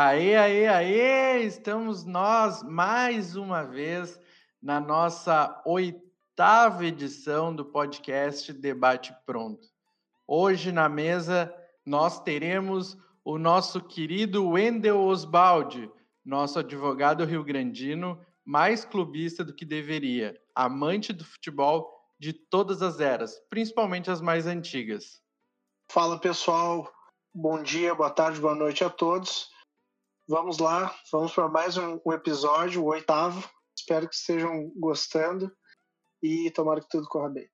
Aê, aê, aê! Estamos nós mais uma vez na nossa oitava edição do podcast Debate Pronto. Hoje na mesa nós teremos o nosso querido Wendel Osbaldi, nosso advogado rio-grandino, mais clubista do que deveria, amante do futebol de todas as eras, principalmente as mais antigas. Fala pessoal, bom dia, boa tarde, boa noite a todos. Vamos lá, vamos para mais um, um, episódio, o oitavo. Espero que estejam gostando e tomara que tudo corra bem.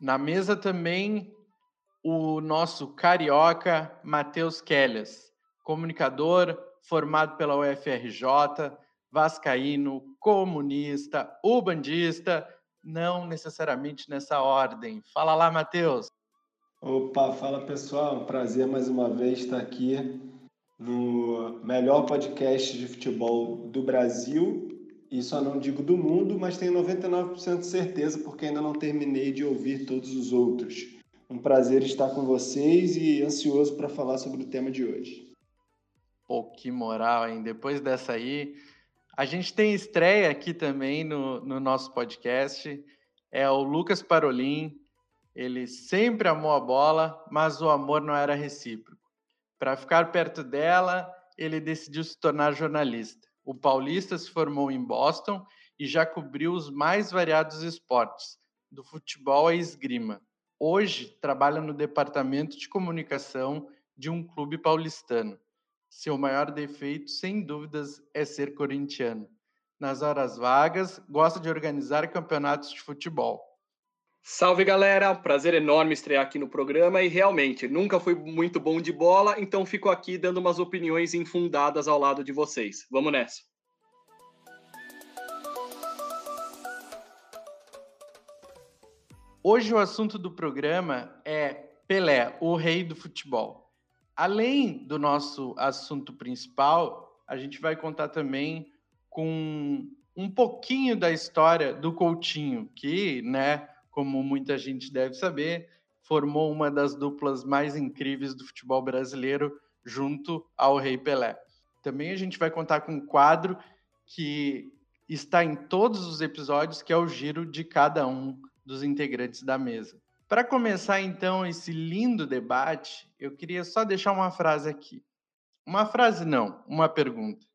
Na mesa também o nosso carioca Matheus Kellas, comunicador formado pela UFRJ, vascaíno, comunista, ubandista, não necessariamente nessa ordem. Fala lá, Matheus. Opa, fala pessoal, um prazer mais uma vez estar aqui no melhor podcast de futebol do Brasil, e só não digo do mundo, mas tenho 99% de certeza porque ainda não terminei de ouvir todos os outros. Um prazer estar com vocês e ansioso para falar sobre o tema de hoje. Pô, que moral, hein? Depois dessa aí, a gente tem estreia aqui também no, no nosso podcast. É o Lucas Parolin. Ele sempre amou a bola, mas o amor não era recíproco. Para ficar perto dela, ele decidiu se tornar jornalista. O paulista se formou em Boston e já cobriu os mais variados esportes, do futebol à esgrima. Hoje trabalha no departamento de comunicação de um clube paulistano. Seu maior defeito, sem dúvidas, é ser corintiano. Nas horas vagas, gosta de organizar campeonatos de futebol. Salve galera, prazer enorme estrear aqui no programa e realmente nunca fui muito bom de bola, então fico aqui dando umas opiniões infundadas ao lado de vocês. Vamos nessa. Hoje o assunto do programa é Pelé, o rei do futebol. Além do nosso assunto principal, a gente vai contar também com um pouquinho da história do Coutinho, que, né, como muita gente deve saber, formou uma das duplas mais incríveis do futebol brasileiro junto ao Rei Pelé. Também a gente vai contar com um quadro que está em todos os episódios, que é o giro de cada um dos integrantes da mesa. Para começar então esse lindo debate, eu queria só deixar uma frase aqui. Uma frase não, uma pergunta.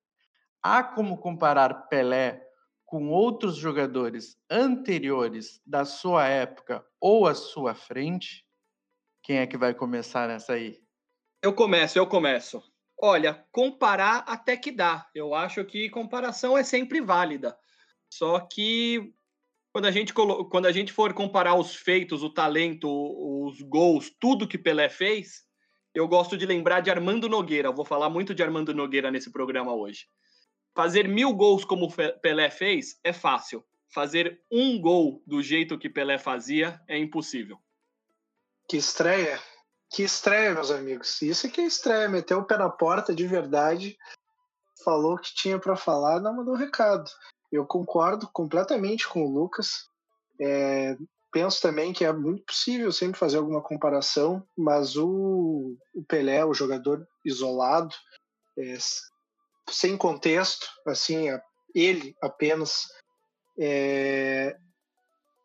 Há como comparar Pelé com outros jogadores anteriores da sua época ou à sua frente? Quem é que vai começar nessa aí? Eu começo, eu começo. Olha, comparar até que dá. Eu acho que comparação é sempre válida. Só que quando a gente, quando a gente for comparar os feitos, o talento, os gols, tudo que Pelé fez, eu gosto de lembrar de Armando Nogueira. Eu vou falar muito de Armando Nogueira nesse programa hoje. Fazer mil gols como Pelé fez é fácil. Fazer um gol do jeito que Pelé fazia é impossível. Que estreia! Que estreia, meus amigos. Isso é que é estreia. Meteu o pé na porta de verdade, falou o que tinha para falar, não mandou um recado. Eu concordo completamente com o Lucas. É, penso também que é muito possível sempre fazer alguma comparação, mas o, o Pelé, o jogador isolado, é, sem contexto, assim, ele apenas, é,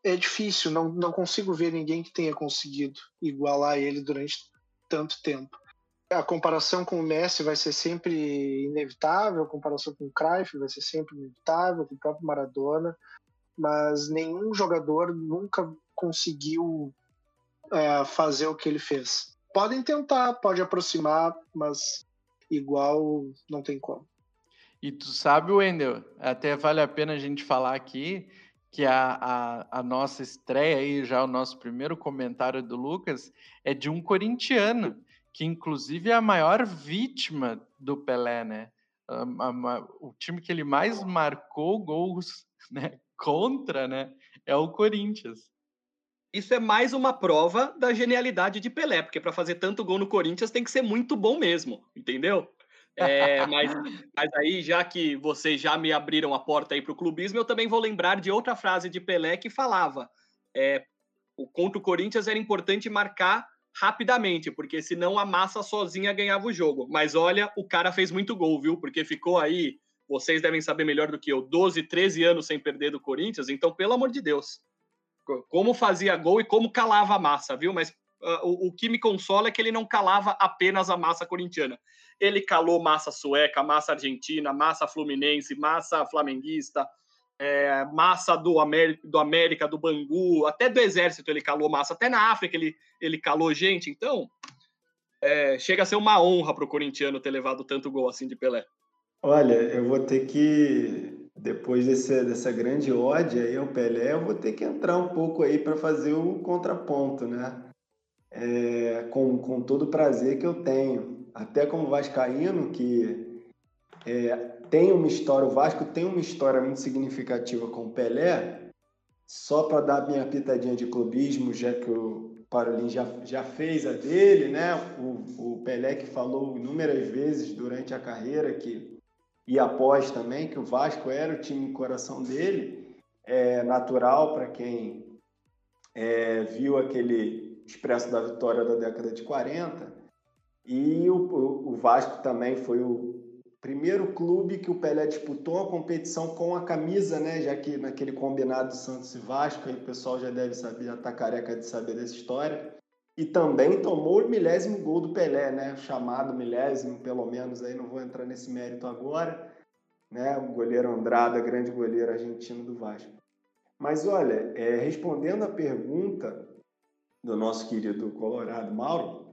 é difícil, não, não consigo ver ninguém que tenha conseguido igualar ele durante tanto tempo. A comparação com o Messi vai ser sempre inevitável, a comparação com o Cruyff vai ser sempre inevitável, com o próprio Maradona, mas nenhum jogador nunca conseguiu é, fazer o que ele fez. Podem tentar, pode aproximar, mas igual não tem como. E tu sabe, Wendel, até vale a pena a gente falar aqui que a, a, a, nossa estreia aí, já o nosso primeiro comentário do Lucas, é de um corintiano, que inclusive é a maior vítima do Pelé, né? A, a, o time que ele mais marcou gols né, contra, né, é o Corinthians. Isso é mais uma prova da genialidade de Pelé, porque para fazer tanto gol no Corinthians tem que ser muito bom mesmo, entendeu? É, mas, mas aí, já que vocês já me abriram a porta aí para o clubismo, eu também vou lembrar de outra frase de Pelé que falava: é, o contra o Corinthians era importante marcar rapidamente, porque senão a massa sozinha ganhava o jogo. Mas olha, o cara fez muito gol, viu? Porque ficou aí, vocês devem saber melhor do que eu, 12, 13 anos sem perder do Corinthians, então, pelo amor de Deus. Como fazia gol e como calava a massa, viu? Mas uh, o, o que me consola é que ele não calava apenas a massa corintiana. Ele calou massa sueca, massa argentina, massa fluminense, massa flamenguista, é, massa do América, do América, do Bangu, até do Exército ele calou massa, até na África ele, ele calou gente. Então, é, chega a ser uma honra para o corintiano ter levado tanto gol assim de Pelé. Olha, eu vou ter que, depois desse, dessa grande ódio aí ao Pelé, eu vou ter que entrar um pouco aí para fazer o contraponto, né? É, com, com todo o prazer que eu tenho. Até como vascaíno, que é, tem uma história, o Vasco tem uma história muito significativa com o Pelé, só para dar minha pitadinha de clubismo, já que o Parolin já, já fez a dele, né? O, o Pelé que falou inúmeras vezes durante a carreira que e após também que o Vasco era o time coração dele, é natural para quem é, viu aquele Expresso da Vitória da década de 40. E o, o Vasco também foi o primeiro clube que o Pelé disputou a competição com a camisa, né? Já que naquele combinado Santos e Vasco, aí o pessoal já deve saber, já tá careca de saber dessa história. E também tomou o milésimo gol do Pelé, né? Chamado milésimo, pelo menos, aí não vou entrar nesse mérito agora, né? O goleiro Andrada, grande goleiro argentino do Vasco. Mas olha, é, respondendo a pergunta do nosso querido Colorado Mauro,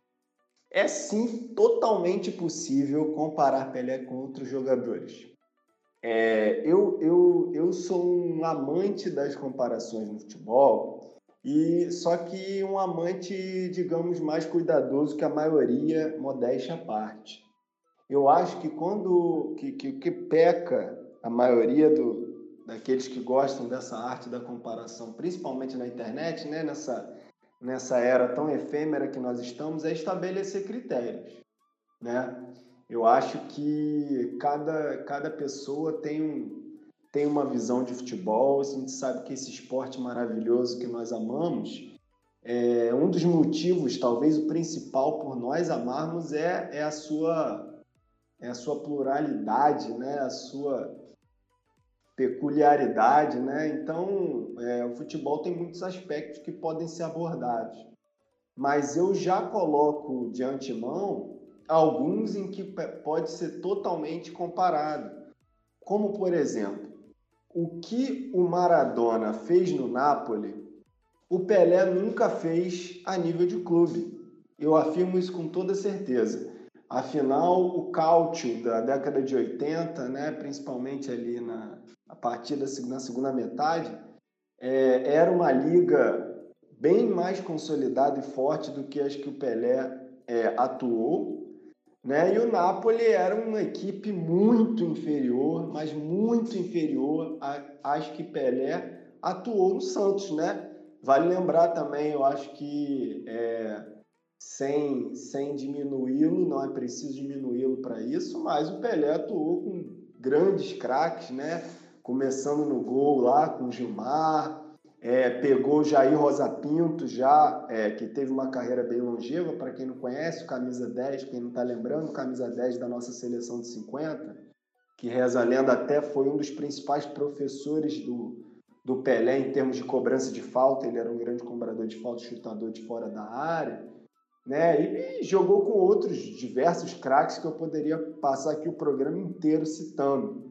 é sim totalmente possível comparar Pelé com outros jogadores. É, eu, eu, eu sou um amante das comparações no futebol, e só que um amante, digamos, mais cuidadoso que a maioria, modéstia à parte. Eu acho que quando que, que, que peca a maioria do, daqueles que gostam dessa arte da comparação, principalmente na internet, né, nessa nessa era tão efêmera que nós estamos, é estabelecer critérios, né? Eu acho que cada, cada pessoa tem, um, tem uma visão de futebol, a gente sabe que esse esporte maravilhoso que nós amamos, é, um dos motivos, talvez o principal por nós amarmos é, é a sua é a sua pluralidade, né? A sua peculiaridade, né? Então, é, o futebol tem muitos aspectos que podem ser abordados, mas eu já coloco de antemão alguns em que pode ser totalmente comparado, como por exemplo, o que o Maradona fez no Napoli, o Pelé nunca fez a nível de clube. Eu afirmo isso com toda certeza. Afinal, o cálcio da década de 80, né, principalmente ali na, a partir da segunda, segunda metade, é, era uma liga bem mais consolidada e forte do que as que o Pelé é, atuou. Né? E o Napoli era uma equipe muito inferior, mas muito inferior às que Pelé atuou no Santos. Né? Vale lembrar também, eu acho que é, sem, sem diminuí-lo, não é preciso diminuí-lo para isso, mas o Pelé atuou com grandes craques, né? Começando no gol lá com o Gilmar, é, pegou o Jair Rosa Pinto já, é, que teve uma carreira bem longeva, para quem não conhece, camisa 10, quem não está lembrando, camisa 10 da nossa seleção de 50, que reza a lenda até foi um dos principais professores do, do Pelé em termos de cobrança de falta, ele era um grande cobrador de falta, chutador de fora da área, né? E jogou com outros diversos craques que eu poderia passar aqui o programa inteiro citando.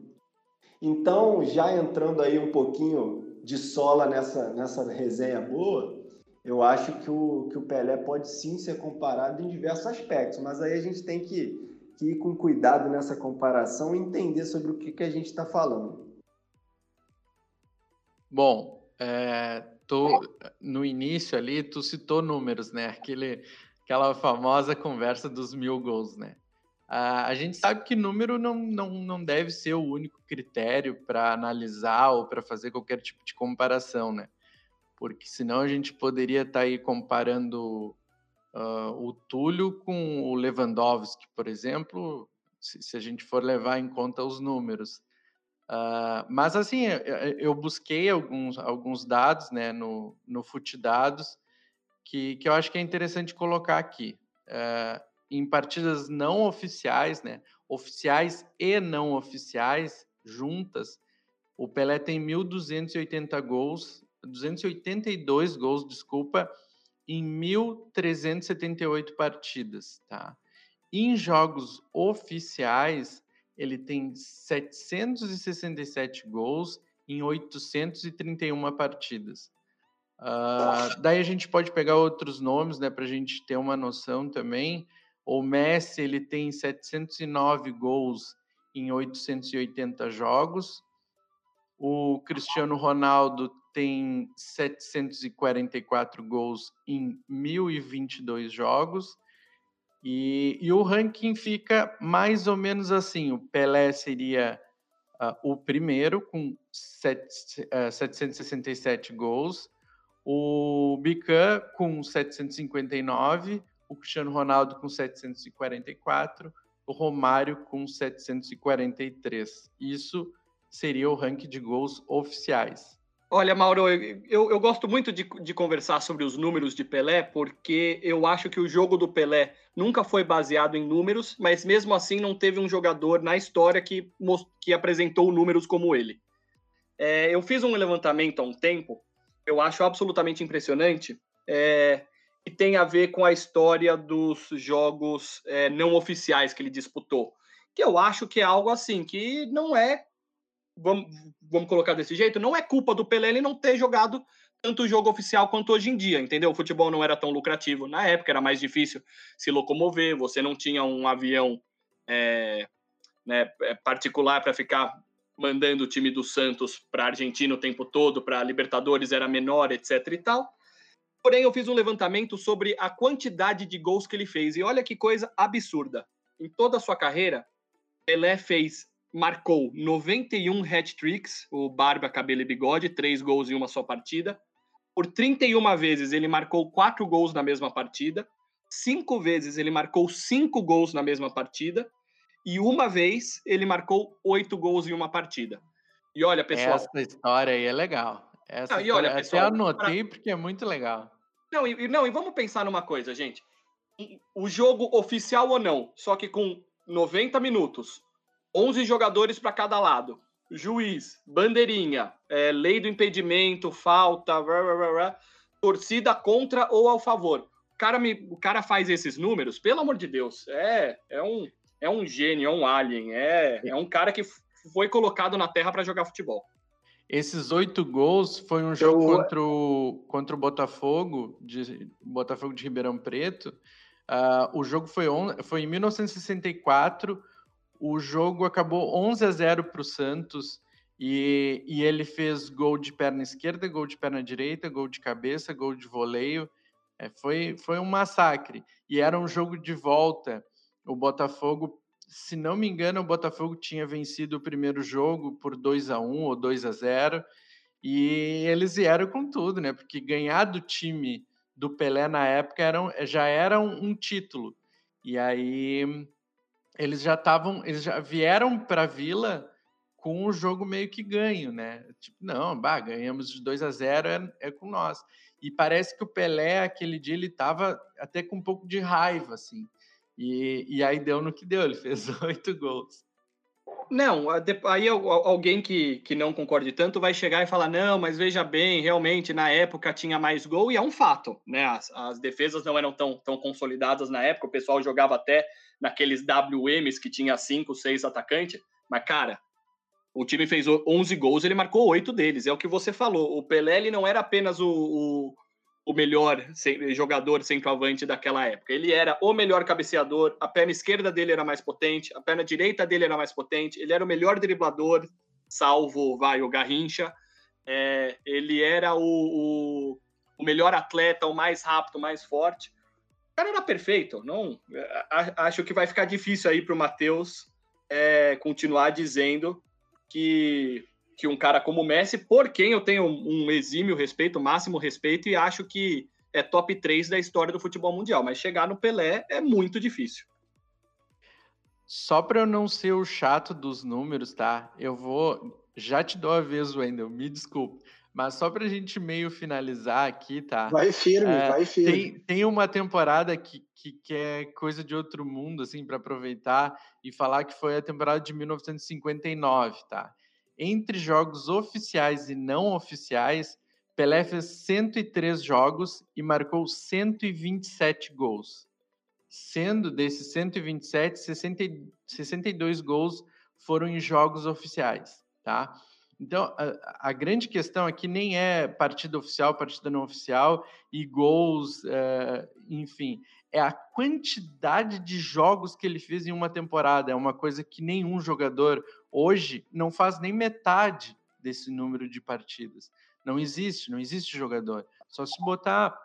Então, já entrando aí um pouquinho de sola nessa, nessa resenha boa, eu acho que o, que o Pelé pode sim ser comparado em diversos aspectos, mas aí a gente tem que, que ir com cuidado nessa comparação e entender sobre o que, que a gente está falando. Bom, é, no início ali, tu citou números, né? Aquele, aquela famosa conversa dos mil gols, né? Uh, a gente sabe que número não, não, não deve ser o único critério para analisar ou para fazer qualquer tipo de comparação, né? Porque senão a gente poderia estar tá aí comparando uh, o Túlio com o Lewandowski, por exemplo, se, se, a gente for levar em conta os números. Uh, mas assim, eu, busquei alguns, alguns dados né, no, no Fute Dados que, que eu acho que é interessante colocar aqui. Uh, em partidas não oficiais, né? Oficiais e não oficiais juntas, o Pelé tem 1.280 gols, 282 gols, desculpa, em 1.378 partidas, tá? Em jogos oficiais, ele tem 767 gols em 831 partidas. Uh, daí a gente pode pegar outros nomes, né, para a gente ter uma noção também. O Messi ele tem 709 gols em 880 jogos. O Cristiano Ronaldo tem 744 gols em 1.022 jogos. E, e, o ranking fica mais ou menos assim: o Pelé seria uh, o primeiro, com set, uh, 767 gols, o Bican com 759, o Cristiano Ronaldo com 744, o Romário com 743. Isso seria o ranking de gols oficiais. Olha, Mauro, eu, eu gosto muito de, de, conversar sobre os números de Pelé, porque eu acho que o jogo do Pelé nunca foi baseado em números, mas mesmo assim não teve um jogador na história que, que apresentou números como ele. É, eu fiz um levantamento há um tempo, eu acho absolutamente impressionante, é, e tem a ver com a história dos jogos é, não oficiais que ele disputou. Que eu acho que é algo assim, que não é vamos, vamos colocar desse jeito, não é culpa do Pelé ele não ter jogado tanto jogo oficial quanto hoje em dia, entendeu? O futebol não era tão lucrativo. Na época era mais difícil se locomover, você não tinha um avião é, né, é, particular para ficar mandando o time do Santos para a Argentina o tempo todo, para Libertadores era menor, etc e tal. Porém, eu fiz um levantamento sobre a quantidade de gols que ele fez. E olha que coisa absurda. Em toda a sua carreira, Pelé fez marcou 91 hat-tricks, o barba, cabelo e bigode, três gols em uma só partida. Por 31 vezes ele marcou quatro gols na mesma partida. Cinco vezes ele marcou cinco gols na mesma partida. E uma vez ele marcou oito gols em uma partida. E olha, pessoal. Essa história aí é legal. Essa não, e olha, pessoal, até anotei porque é muito legal. Não e, não, e vamos pensar numa coisa, gente. O jogo oficial ou não, só que com 90 minutos, 11 jogadores para cada lado. Juiz, bandeirinha, é, lei do impedimento, falta, rá, rá, rá, torcida contra ou ao favor. O cara, me, o cara faz esses números, pelo amor de Deus, é, é, um, é um gênio, é um alien, é, é um cara que foi colocado na terra para jogar futebol. Esses oito gols foi um jogo Eu... contra, o, contra o Botafogo, de, Botafogo de Ribeirão Preto. Uh, o jogo foi, on, foi em 1964 o jogo acabou 11 a 0 para o Santos e, e, ele fez gol de perna esquerda, gol de perna direita, gol de cabeça, gol de voleio. É, foi, foi um massacre. E era um jogo de volta. O Botafogo, se não me engano, o Botafogo tinha vencido o primeiro jogo por 2 a 1 ou 2 a 0 e eles vieram com tudo, né? Porque ganhar do time do Pelé na época era, já era um, um título. E aí eles já estavam, eles já vieram para a Vila com o jogo meio que ganho, né? Tipo, não, bah, ganhamos de 2 a 0 é, é, com nós. E parece que o Pelé, aquele dia, ele estava até com um pouco de raiva, assim. E, e aí deu no que deu, ele fez oito gols. Não, aí alguém que, que não concorde tanto vai chegar e falar: não, mas veja bem, realmente na época tinha mais gol, e é um fato, né? As, as defesas não eram tão, tão consolidadas na época, o pessoal jogava até naqueles WMs que tinha cinco, seis atacantes, mas cara, o time fez 11 gols, ele marcou oito deles, é o que você falou. O Pelé ele não era apenas o, o, o melhor jogador centroavante daquela época, ele era o melhor cabeceador, a perna esquerda dele era mais potente, a perna direita dele era mais potente, ele era o melhor driblador, salvo, vai, o Garrincha, é, ele era o, o, o melhor atleta, o mais rápido, o mais forte cara era perfeito. Não, acho que vai ficar difícil aí para o Matheus é, continuar dizendo que, que um cara como o Messi, por quem eu tenho um exímio respeito, máximo respeito, e acho que é top 3 da história do futebol mundial, mas chegar no Pelé é muito difícil. Só para eu não ser o chato dos números, tá? Eu vou. Já te dou aviso, Wendel, me desculpe. Mas só para a gente meio finalizar aqui, tá? Vai firme, é, vai firme. Tem, tem uma temporada que, que, que, é coisa de outro mundo, assim, para aproveitar e falar que foi a temporada de 1959, tá? Entre jogos oficiais e não oficiais, Pelé fez 103 jogos e marcou 127 gols. Sendo desses 127, 60, 62 gols foram em jogos oficiais, tá? Então, a, a, grande questão aqui nem é partida oficial, partida não oficial e gols, é, enfim, é a quantidade de jogos que ele fez em uma temporada. É uma coisa que nenhum jogador hoje não faz nem metade desse número de partidas. Não existe, não existe jogador. Só se botar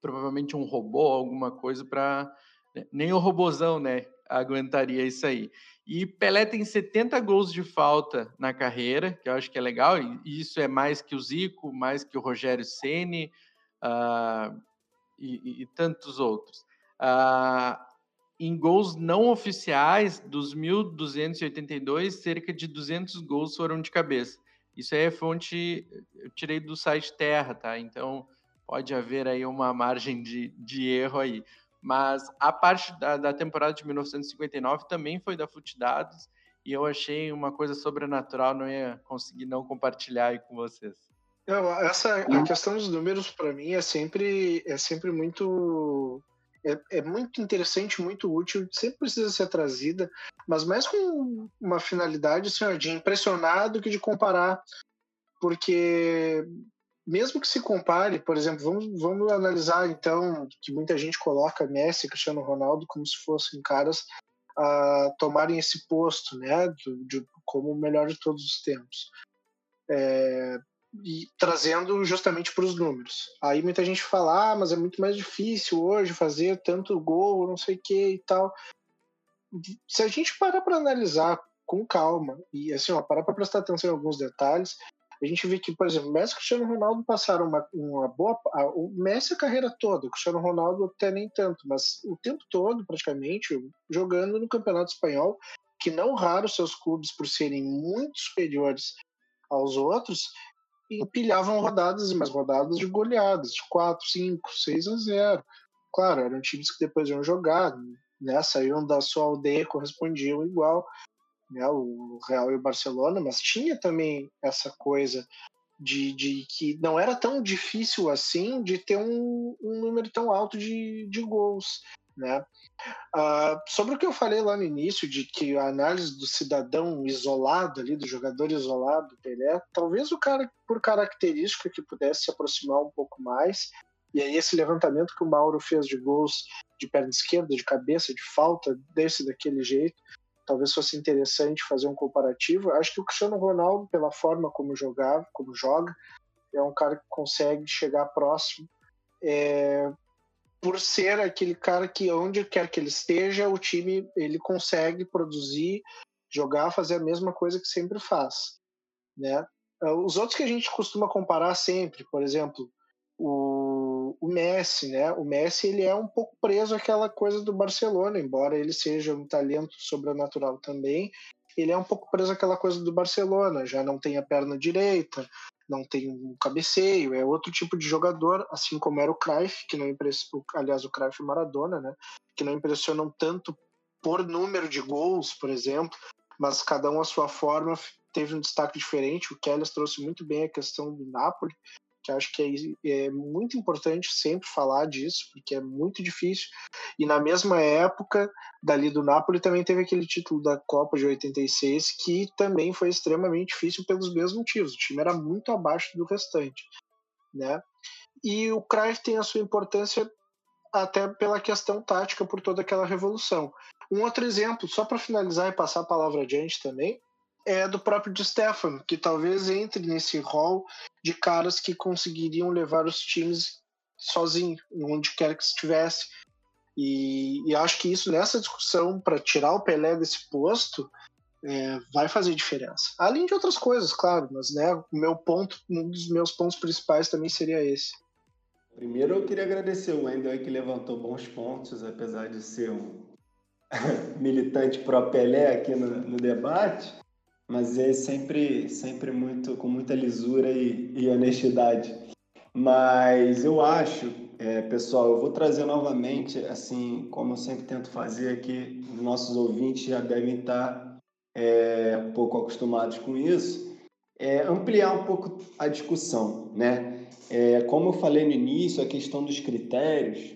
provavelmente um robô, alguma coisa para né, nem o robozão, né, aguentaria isso aí. E Pelé tem 70 gols de falta na carreira, que eu acho que é legal, e isso é mais que o Zico, mais que o Rogério Ceni uh, e, e, tantos outros. Uh, em gols não oficiais, dos 1.282, cerca de 200 gols foram de cabeça. Isso aí é fonte, eu tirei do site Terra, tá? Então pode haver aí uma margem de, de erro aí. Mas a parte da, da temporada de 1959 também foi da Dados e eu achei uma coisa sobrenatural, não ia conseguir não compartilhar aí com vocês. Não, essa a questão dos números para mim é sempre é sempre muito é, é, muito interessante, muito útil, sempre precisa ser trazida, mas mais com uma finalidade assim, de impressionar do que de comparar, porque mesmo que se compare, por exemplo, vamos, vamos analisar então que muita gente coloca Messi e Cristiano Ronaldo como se fossem caras a tomarem esse posto, né, de, de como o melhor de todos os tempos. É, e trazendo justamente para os números. Aí muita gente fala, ah, mas é muito mais difícil hoje fazer tanto gol, não sei o que e tal. Se a gente parar para analisar com calma e assim, ó, parar para prestar atenção em alguns detalhes, a gente vê que, por exemplo, Messi e Cristiano Ronaldo passaram uma, uma boa. O Messi a carreira toda, o Cristiano Ronaldo até nem tanto, mas o tempo todo, praticamente, jogando no Campeonato Espanhol, que não raro seus clubes, por serem muito superiores aos outros, empilhavam rodadas e mais rodadas de goleadas, de 4, 5, 6 a 0. Claro, eram times que depois iam jogar, né, saíam da sua aldeia, correspondiam igual né, o Real e o Barcelona, mas tinha também essa coisa de, de que não era tão difícil assim de ter um, um número tão alto de, de gols. Né? Uh, sobre o que eu falei lá no início, de que a análise do cidadão isolado ali, do jogador isolado, do Pelé, talvez o cara, por característica, que pudesse se aproximar um pouco mais, e aí esse levantamento que o Mauro fez de gols de perna esquerda, de cabeça, de falta, desse daquele jeito, talvez fosse interessante fazer um comparativo. Acho que o Cristiano Ronaldo, pela forma como jogava, como joga, é um cara que consegue chegar próximo. É, por ser aquele cara que onde quer que ele esteja, o time ele consegue produzir, jogar, fazer a mesma coisa que sempre faz, né? Os outros que a gente costuma comparar sempre, por exemplo, o, o Messi, né? O Messi ele é um pouco preso àquela coisa do Barcelona, embora ele seja um talento sobrenatural também. Ele é um pouco preso àquela coisa do Barcelona, já não tem a perna direita, não tem um cabeceio, é outro tipo de jogador, assim como era o Cruyff, que não impressiona, aliás, o Cruyff e Maradona, né? Que não impressionam tanto por número de gols, por exemplo, mas cada um a sua forma teve um destaque diferente. O Kelly trouxe muito bem a questão do Napoli, que acho que é, é, muito importante sempre falar disso, porque é muito difícil. E na mesma época, dali do Napoli, também teve aquele título da Copa de 86, que também foi extremamente difícil pelos mesmos motivos. O time era muito abaixo do restante. Né? E o Cruyff tem a sua importância até pela questão tática, por toda aquela revolução. Um outro exemplo, só para finalizar e passar a palavra adiante também, é do próprio Di Stefano, que talvez entre nesse rol de caras que conseguiriam levar os times sozinho, onde quer que estivesse. E, e acho que isso nessa discussão para tirar o Pelé desse posto é, vai fazer diferença. Além de outras coisas, claro, mas né, o meu ponto, um dos meus pontos principais também seria esse. Primeiro eu queria agradecer o Wendel que levantou bons pontos, apesar de ser um militante pró Pelé aqui no, no debate. Mas é sempre, sempre muito com muita lisura e, e honestidade. Mas eu acho, é, pessoal, eu vou trazer novamente, assim, como eu sempre tento fazer aqui, nossos ouvintes já devem estar é, um pouco acostumados com isso, é ampliar um pouco a discussão, né? É, como eu falei no início, a questão dos critérios,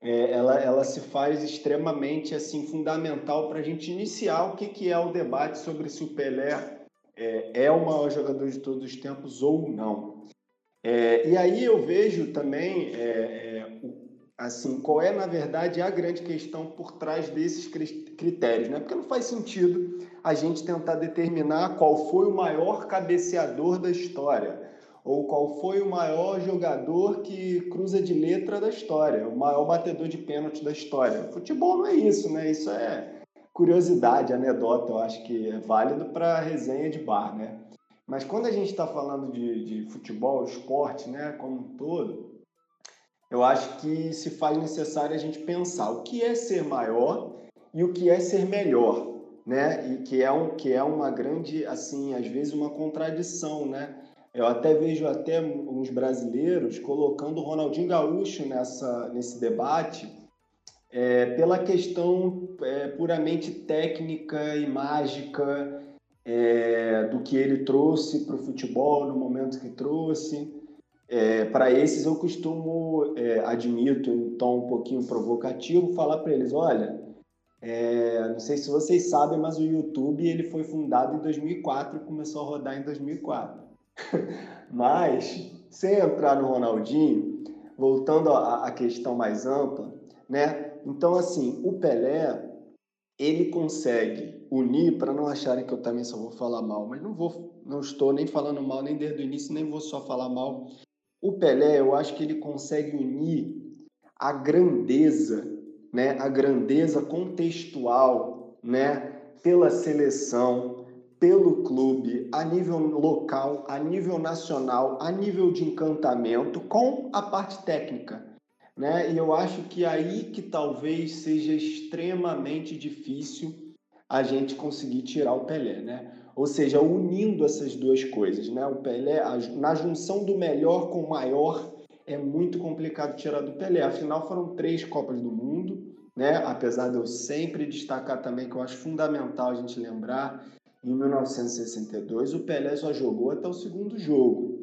é, ela, ela se faz extremamente assim fundamental para a gente iniciar o que, que é o debate sobre se o Pelé é, é o maior jogador de todos os tempos ou não. É, e aí eu vejo também é, é, assim qual é na verdade a grande questão por trás desses critérios, né? Porque não faz sentido a gente tentar determinar qual foi o maior cabeceador da história ou qual foi o maior jogador que cruza de letra da história, o maior batedor de pênalti da história. Futebol não é isso, né? Isso é curiosidade, anedota, eu acho que é válido para resenha de bar, né? Mas quando a gente está falando de, de futebol, esporte, né, como um todo, eu acho que se faz necessário a gente pensar o que é ser maior e o que é ser melhor, né? E que é um que é uma grande assim, às vezes uma contradição, né? Eu até vejo até uns brasileiros colocando o Ronaldinho Gaúcho nessa nesse debate é, pela questão é, puramente técnica e mágica é, do que ele trouxe para o futebol no momento que trouxe. É, para esses eu costumo, é, admito em tom um pouquinho provocativo, falar para eles, olha, é, não sei se vocês sabem, mas o YouTube ele foi fundado em 2004 e começou a rodar em 2004. mas, sem entrar no Ronaldinho, voltando à questão mais ampla, né? Então, assim, o Pelé, ele consegue unir, para não acharem que eu também só vou falar mal, mas não vou, não estou nem falando mal nem desde o início, nem vou só falar mal. O Pelé, eu acho que ele consegue unir a grandeza, né, a grandeza contextual, né, pela seleção, pelo clube, a nível local, a nível nacional, a nível de encantamento, com a parte técnica. Né? E eu acho que aí que talvez seja extremamente difícil a gente conseguir tirar o Pelé, né? Ou seja, unindo essas duas coisas, né? O Pelé, a, na junção do melhor com o maior, é muito complicado tirar do Pelé. Afinal, foram três Copas do Mundo, né? Apesar de eu sempre destacar também que eu acho fundamental a gente lembrar, em 1962 o Pelé só jogou até o segundo jogo.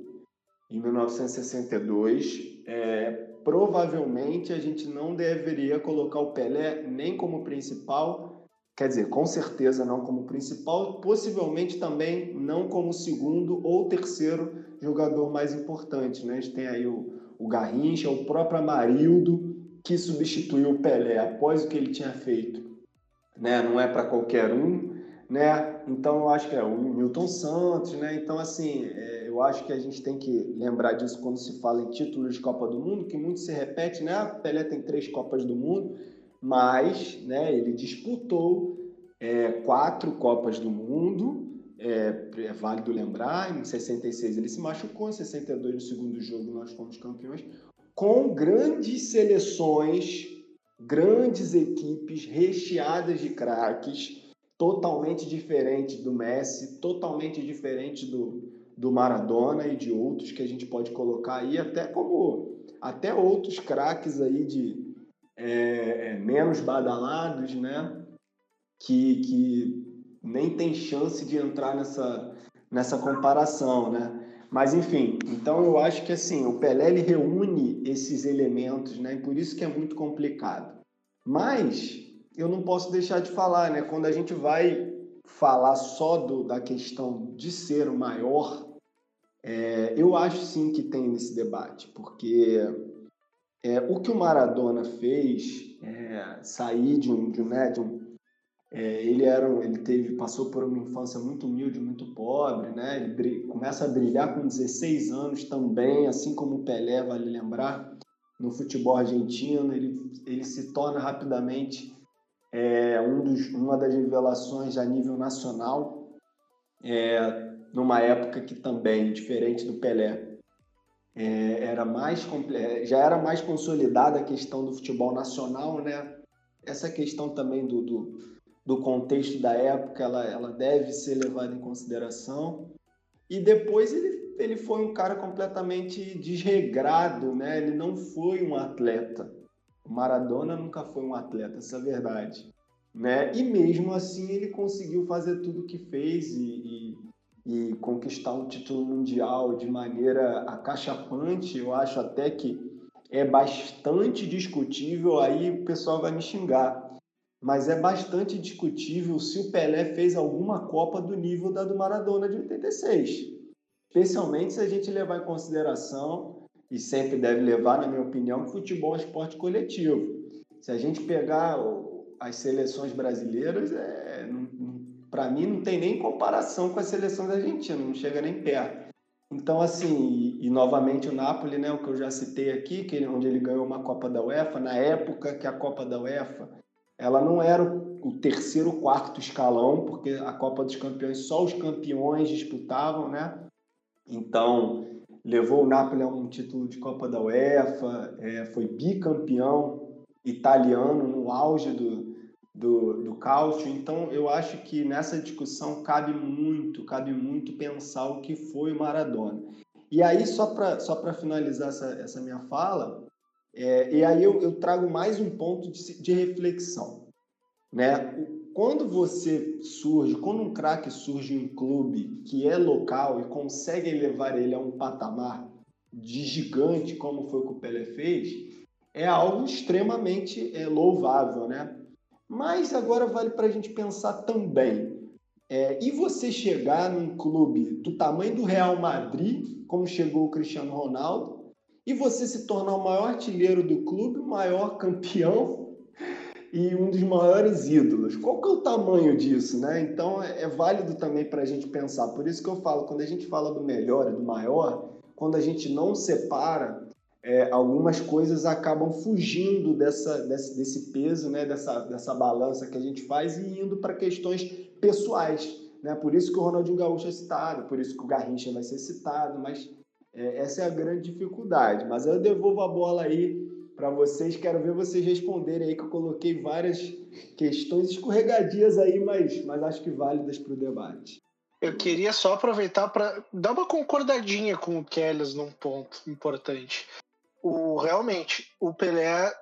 Em 1962, é, provavelmente a gente não deveria colocar o Pelé nem como principal Quer dizer, com certeza não como principal, possivelmente também não como segundo ou terceiro jogador mais importante. Né? A gente tem aí o, o Garrincha, o próprio Amarildo, que substituiu o Pelé após o que ele tinha feito. Né? Não é para qualquer um. Né? Então, eu acho que é o Milton Santos. Né? Então, assim, é, eu acho que a gente tem que lembrar disso quando se fala em títulos de Copa do Mundo, que muito se repete, né? Ah, Pelé tem três Copas do Mundo mas né, ele disputou é, quatro Copas do Mundo, é, é, válido lembrar, em 66 ele se machucou, em 62 no segundo jogo nós fomos campeões, com grandes seleções, grandes equipes recheadas de craques, totalmente diferente do Messi, totalmente diferente do, do Maradona e de outros que a gente pode colocar aí, até como até outros craques aí de, é, é, menos badalados, né? Que, que nem tem chance de entrar nessa, nessa comparação, né? Mas enfim, então eu acho que assim, o Pelé ele reúne esses elementos, né? E por isso que é muito complicado. Mas eu não posso deixar de falar, né? Quando a gente vai falar só do, da questão de ser o maior, é, eu acho sim que tem nesse debate, porque é, o que o Maradona fez, é, sair de um, de um, é, ele era, ele teve, passou por uma infância muito humilde, muito pobre, né? Ele brilha, começa a brilhar com 16 anos também, assim como o Pelé, vale lembrar, no futebol argentino, ele, ele se torna rapidamente é, um dos, uma das revelações a nível nacional, é, numa época que também, diferente do Pelé, é, era mais é, já era mais consolidada a questão do futebol nacional, né? Essa questão também do, do, do contexto da época, ela, ela deve ser levada em consideração. E depois ele, ele foi um cara completamente desregrado, né? Ele não foi um atleta. O Maradona nunca foi um atleta, essa é a verdade. Né? E mesmo assim ele conseguiu fazer tudo o que fez e, e, e, conquistar um título mundial de maneira acachapante. Eu acho até que é bastante discutível, aí o pessoal vai me xingar mas é bastante discutível se o Pelé fez alguma Copa do nível da do Maradona de 86. Especialmente se a gente levar em consideração, e sempre deve levar, na minha opinião, que futebol é esporte coletivo. Se a gente pegar as seleções brasileiras, é, para mim não tem nem comparação com as seleções argentinas, não chega nem perto. Então, assim, e, e, novamente o Napoli, né, o que eu já citei aqui, que ele, onde ele ganhou uma Copa da UEFA, na época que a Copa da UEFA ela não era o, o terceiro ou quarto escalão, porque a Copa dos Campeões só os campeões disputavam, né? Então, levou o Napoli a um título de Copa da UEFA, é, foi bicampeão italiano no auge do, do, do cálcio. Então, eu acho que nessa discussão cabe muito, cabe muito pensar o que foi o Maradona. E aí, só para só finalizar essa, essa minha fala, é, e aí eu, eu, trago mais um ponto de, de, reflexão. Né? Quando você surge, quando um craque surge em um clube que é local e consegue levar ele a um patamar de gigante, como foi o que o Pelé fez, é algo extremamente é, louvável, né? Mas agora vale para a gente pensar também. É, e você chegar num clube do tamanho do Real Madrid, como chegou o Cristiano Ronaldo, e você se tornar o maior artilheiro do clube, o maior campeão e um dos maiores ídolos. Qual que é o tamanho disso, né? Então é, é válido também para a gente pensar. Por isso que eu falo, quando a gente fala do melhor e do maior, quando a gente não separa, é, algumas coisas acabam fugindo dessa, desse, desse peso, né? dessa, dessa balança que a gente faz e indo para questões pessoais. Né? Por isso que o Ronaldinho Gaúcho é citado, por isso que o Garrincha vai ser citado, mas é, essa é a grande dificuldade. Mas eu devolvo a bola aí para vocês. Quero ver vocês responderem aí, que eu coloquei várias questões escorregadias aí, mas, mas acho que válidas para o debate. Eu queria só aproveitar para dar uma concordadinha com o Kelly num ponto importante. O, realmente, o Pelé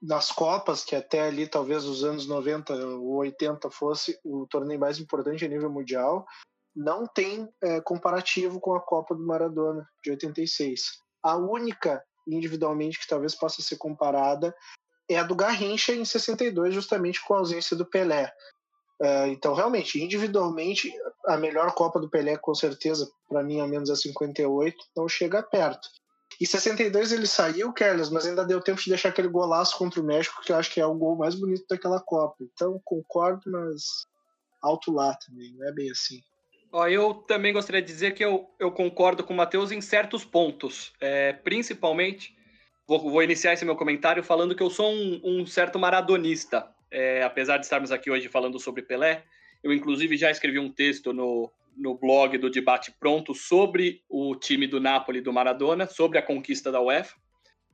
nas Copas, que até ali talvez os anos 90 ou 80 fosse o torneio mais importante a nível mundial, não tem é, comparativo com a Copa do Maradona de 86. A única individualmente que talvez possa ser comparada é a do Garrincha em 62, justamente com a ausência do Pelé. É, então, realmente, individualmente, a melhor Copa do Pelé, com certeza, para mim, ao menos a 58, não chega perto. E 62 ele saiu, Carlos, mas ainda deu tempo de deixar aquele golaço contra o México, que eu acho que é o gol mais bonito daquela Copa. Então, concordo, mas alto lá também, não é bem assim. Ó, eu também gostaria de dizer que eu, eu concordo com o Matheus em certos pontos. É, principalmente, vou, vou, iniciar esse meu comentário falando que eu sou um, um certo maradonista. É, apesar de estarmos aqui hoje falando sobre Pelé, eu inclusive já escrevi um texto no, no blog do Debate Pronto sobre o time do Napoli do Maradona, sobre a conquista da UEFA.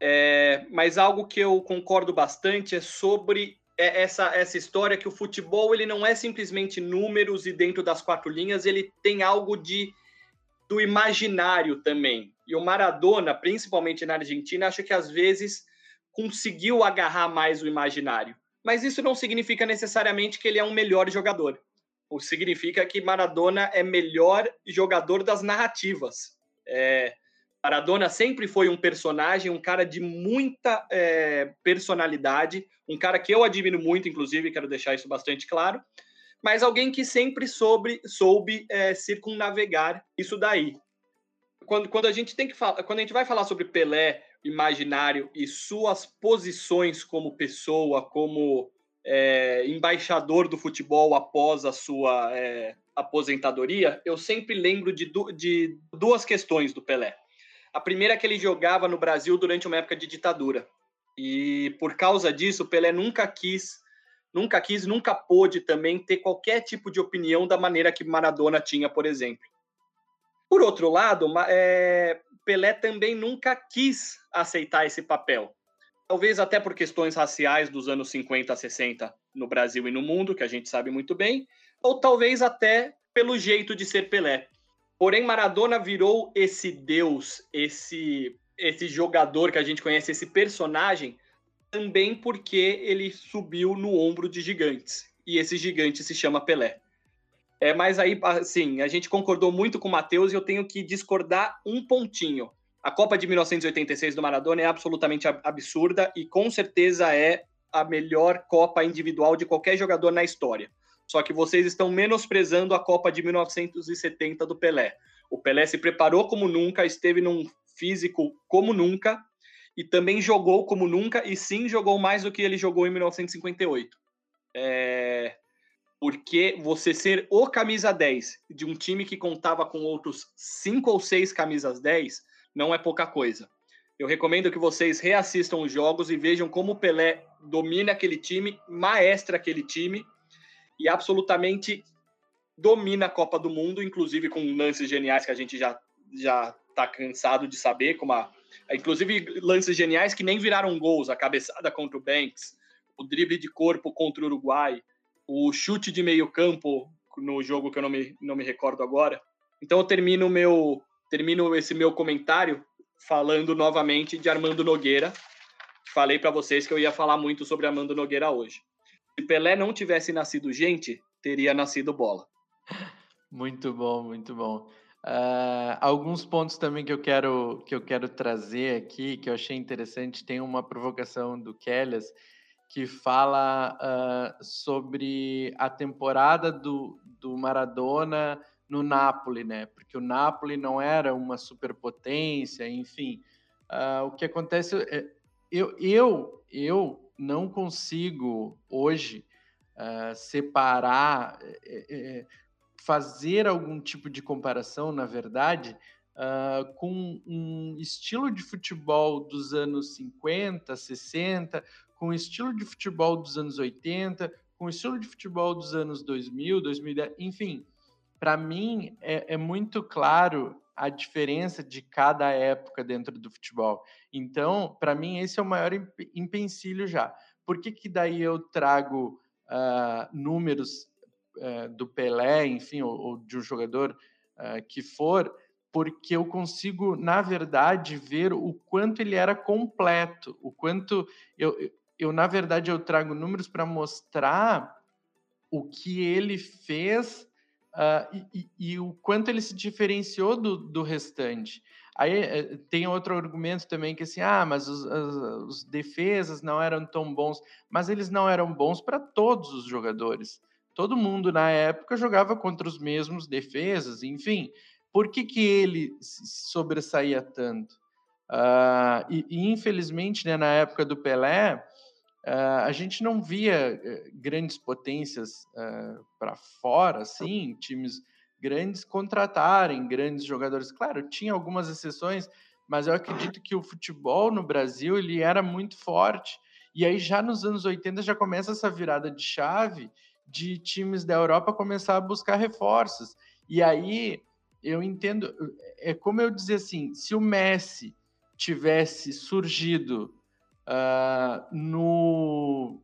É, mas algo que eu concordo bastante é sobre é essa, essa história que o futebol ele não é simplesmente números e dentro das quatro linhas, ele tem algo de do imaginário também. E o Maradona, principalmente na Argentina, acho que às vezes conseguiu agarrar mais o imaginário. Mas isso não significa necessariamente que ele é um melhor jogador. O significa que Maradona é melhor jogador das narrativas. É, Maradona sempre foi um personagem, um cara de muita é, personalidade, um cara que eu admiro muito, inclusive, quero deixar isso bastante claro, mas alguém que sempre soube, soube é, circunnavegar isso daí. Quando, quando a gente tem que falar, quando a gente vai falar sobre Pelé, imaginário e suas posições como pessoa, como é, embaixador do futebol após a sua é, aposentadoria, eu sempre lembro de, de duas questões do Pelé. A primeira que ele jogava no Brasil durante uma época de ditadura. E por causa disso, o Pelé nunca quis, nunca quis, nunca pôde também ter qualquer tipo de opinião da maneira que Maradona tinha, por exemplo. Por outro lado, é, Pelé também nunca quis aceitar esse papel. talvez até por questões raciais dos anos 50 a 60 no Brasil e no mundo, que a gente sabe muito bem, ou talvez até pelo jeito de ser Pelé. Porém, Maradona virou esse deus, esse esse jogador que a gente conhece, esse personagem, também porque ele subiu no ombro de gigantes. E esse gigante se chama Pelé. É, mas aí, assim, a gente concordou muito com o Matheus e eu tenho que discordar um pontinho. A Copa de 1986 do Maradona é absolutamente absurda e com certeza é a melhor Copa individual de qualquer jogador na história. Só que vocês estão menosprezando a Copa de 1970 do Pelé. O Pelé se preparou como nunca, esteve num físico como nunca e também jogou como nunca e sim jogou mais do que ele jogou em 1958. É... Porque você ser o camisa 10 de um time que contava com outros cinco ou seis camisas 10 não é pouca coisa. Eu recomendo que vocês reassistam os jogos e vejam como o Pelé domina aquele time, maestra aquele time e absolutamente domina a Copa do Mundo, inclusive com lances geniais que a gente já já tá cansado de saber, como a, inclusive lances geniais que nem viraram gols, a cabeçada contra o Banks, o drible de corpo contra o Uruguai, o chute de meio campo no jogo que eu não me, não me recordo agora. Então eu termino meu termino esse meu comentário falando novamente de Armando Nogueira. Falei para vocês que eu ia falar muito sobre Armando Nogueira hoje. Se Pelé não tivesse nascido gente, teria nascido bola. Muito bom, muito bom. Uh, alguns pontos também que eu quero que eu quero trazer aqui que eu achei interessante tem uma provocação do Kellyas que fala uh, sobre a temporada do, do Maradona no Napoli, né? Porque o Napoli não era uma superpotência, enfim. Uh, o que acontece, é, eu, eu, eu não consigo hoje separar é, é, fazer algum tipo de comparação, na verdade, uh, com um estilo de futebol dos anos 50, 60, com o estilo de futebol dos anos 80, com o estilo de futebol dos anos 2000, 2010, enfim. Para mim, é, é muito claro a diferença de cada época dentro do futebol. Então, para mim, esse é o maior empecilho já. Por que, que daí eu trago uh, números uh, do Pelé, enfim, ou, ou de um jogador uh, que for, porque eu consigo, na verdade, ver o quanto ele era completo, o quanto eu, eu na verdade, eu trago números para mostrar o que ele fez uh, e, e, o quanto ele se diferenciou do, do restante. Aí eh, tem outro argumento também que assim, ah, mas os, os, os defesas não eram tão bons, mas eles não eram bons para todos os jogadores todo mundo na época jogava contra os mesmos defesas, enfim. Por que, que ele sobressaía tanto? Uh, e, e, infelizmente, né, na época do Pelé, uh, a gente não via uh, grandes potências ah, para fora, assim, times grandes contratarem grandes jogadores. Claro, tinha algumas exceções, mas eu acredito que o futebol no Brasil ele era muito forte. E aí já nos anos 80 já começa essa virada de chave de times da Europa começar a buscar reforços. E aí eu entendo, é como eu dizer assim, se o Messi tivesse surgido uh, no,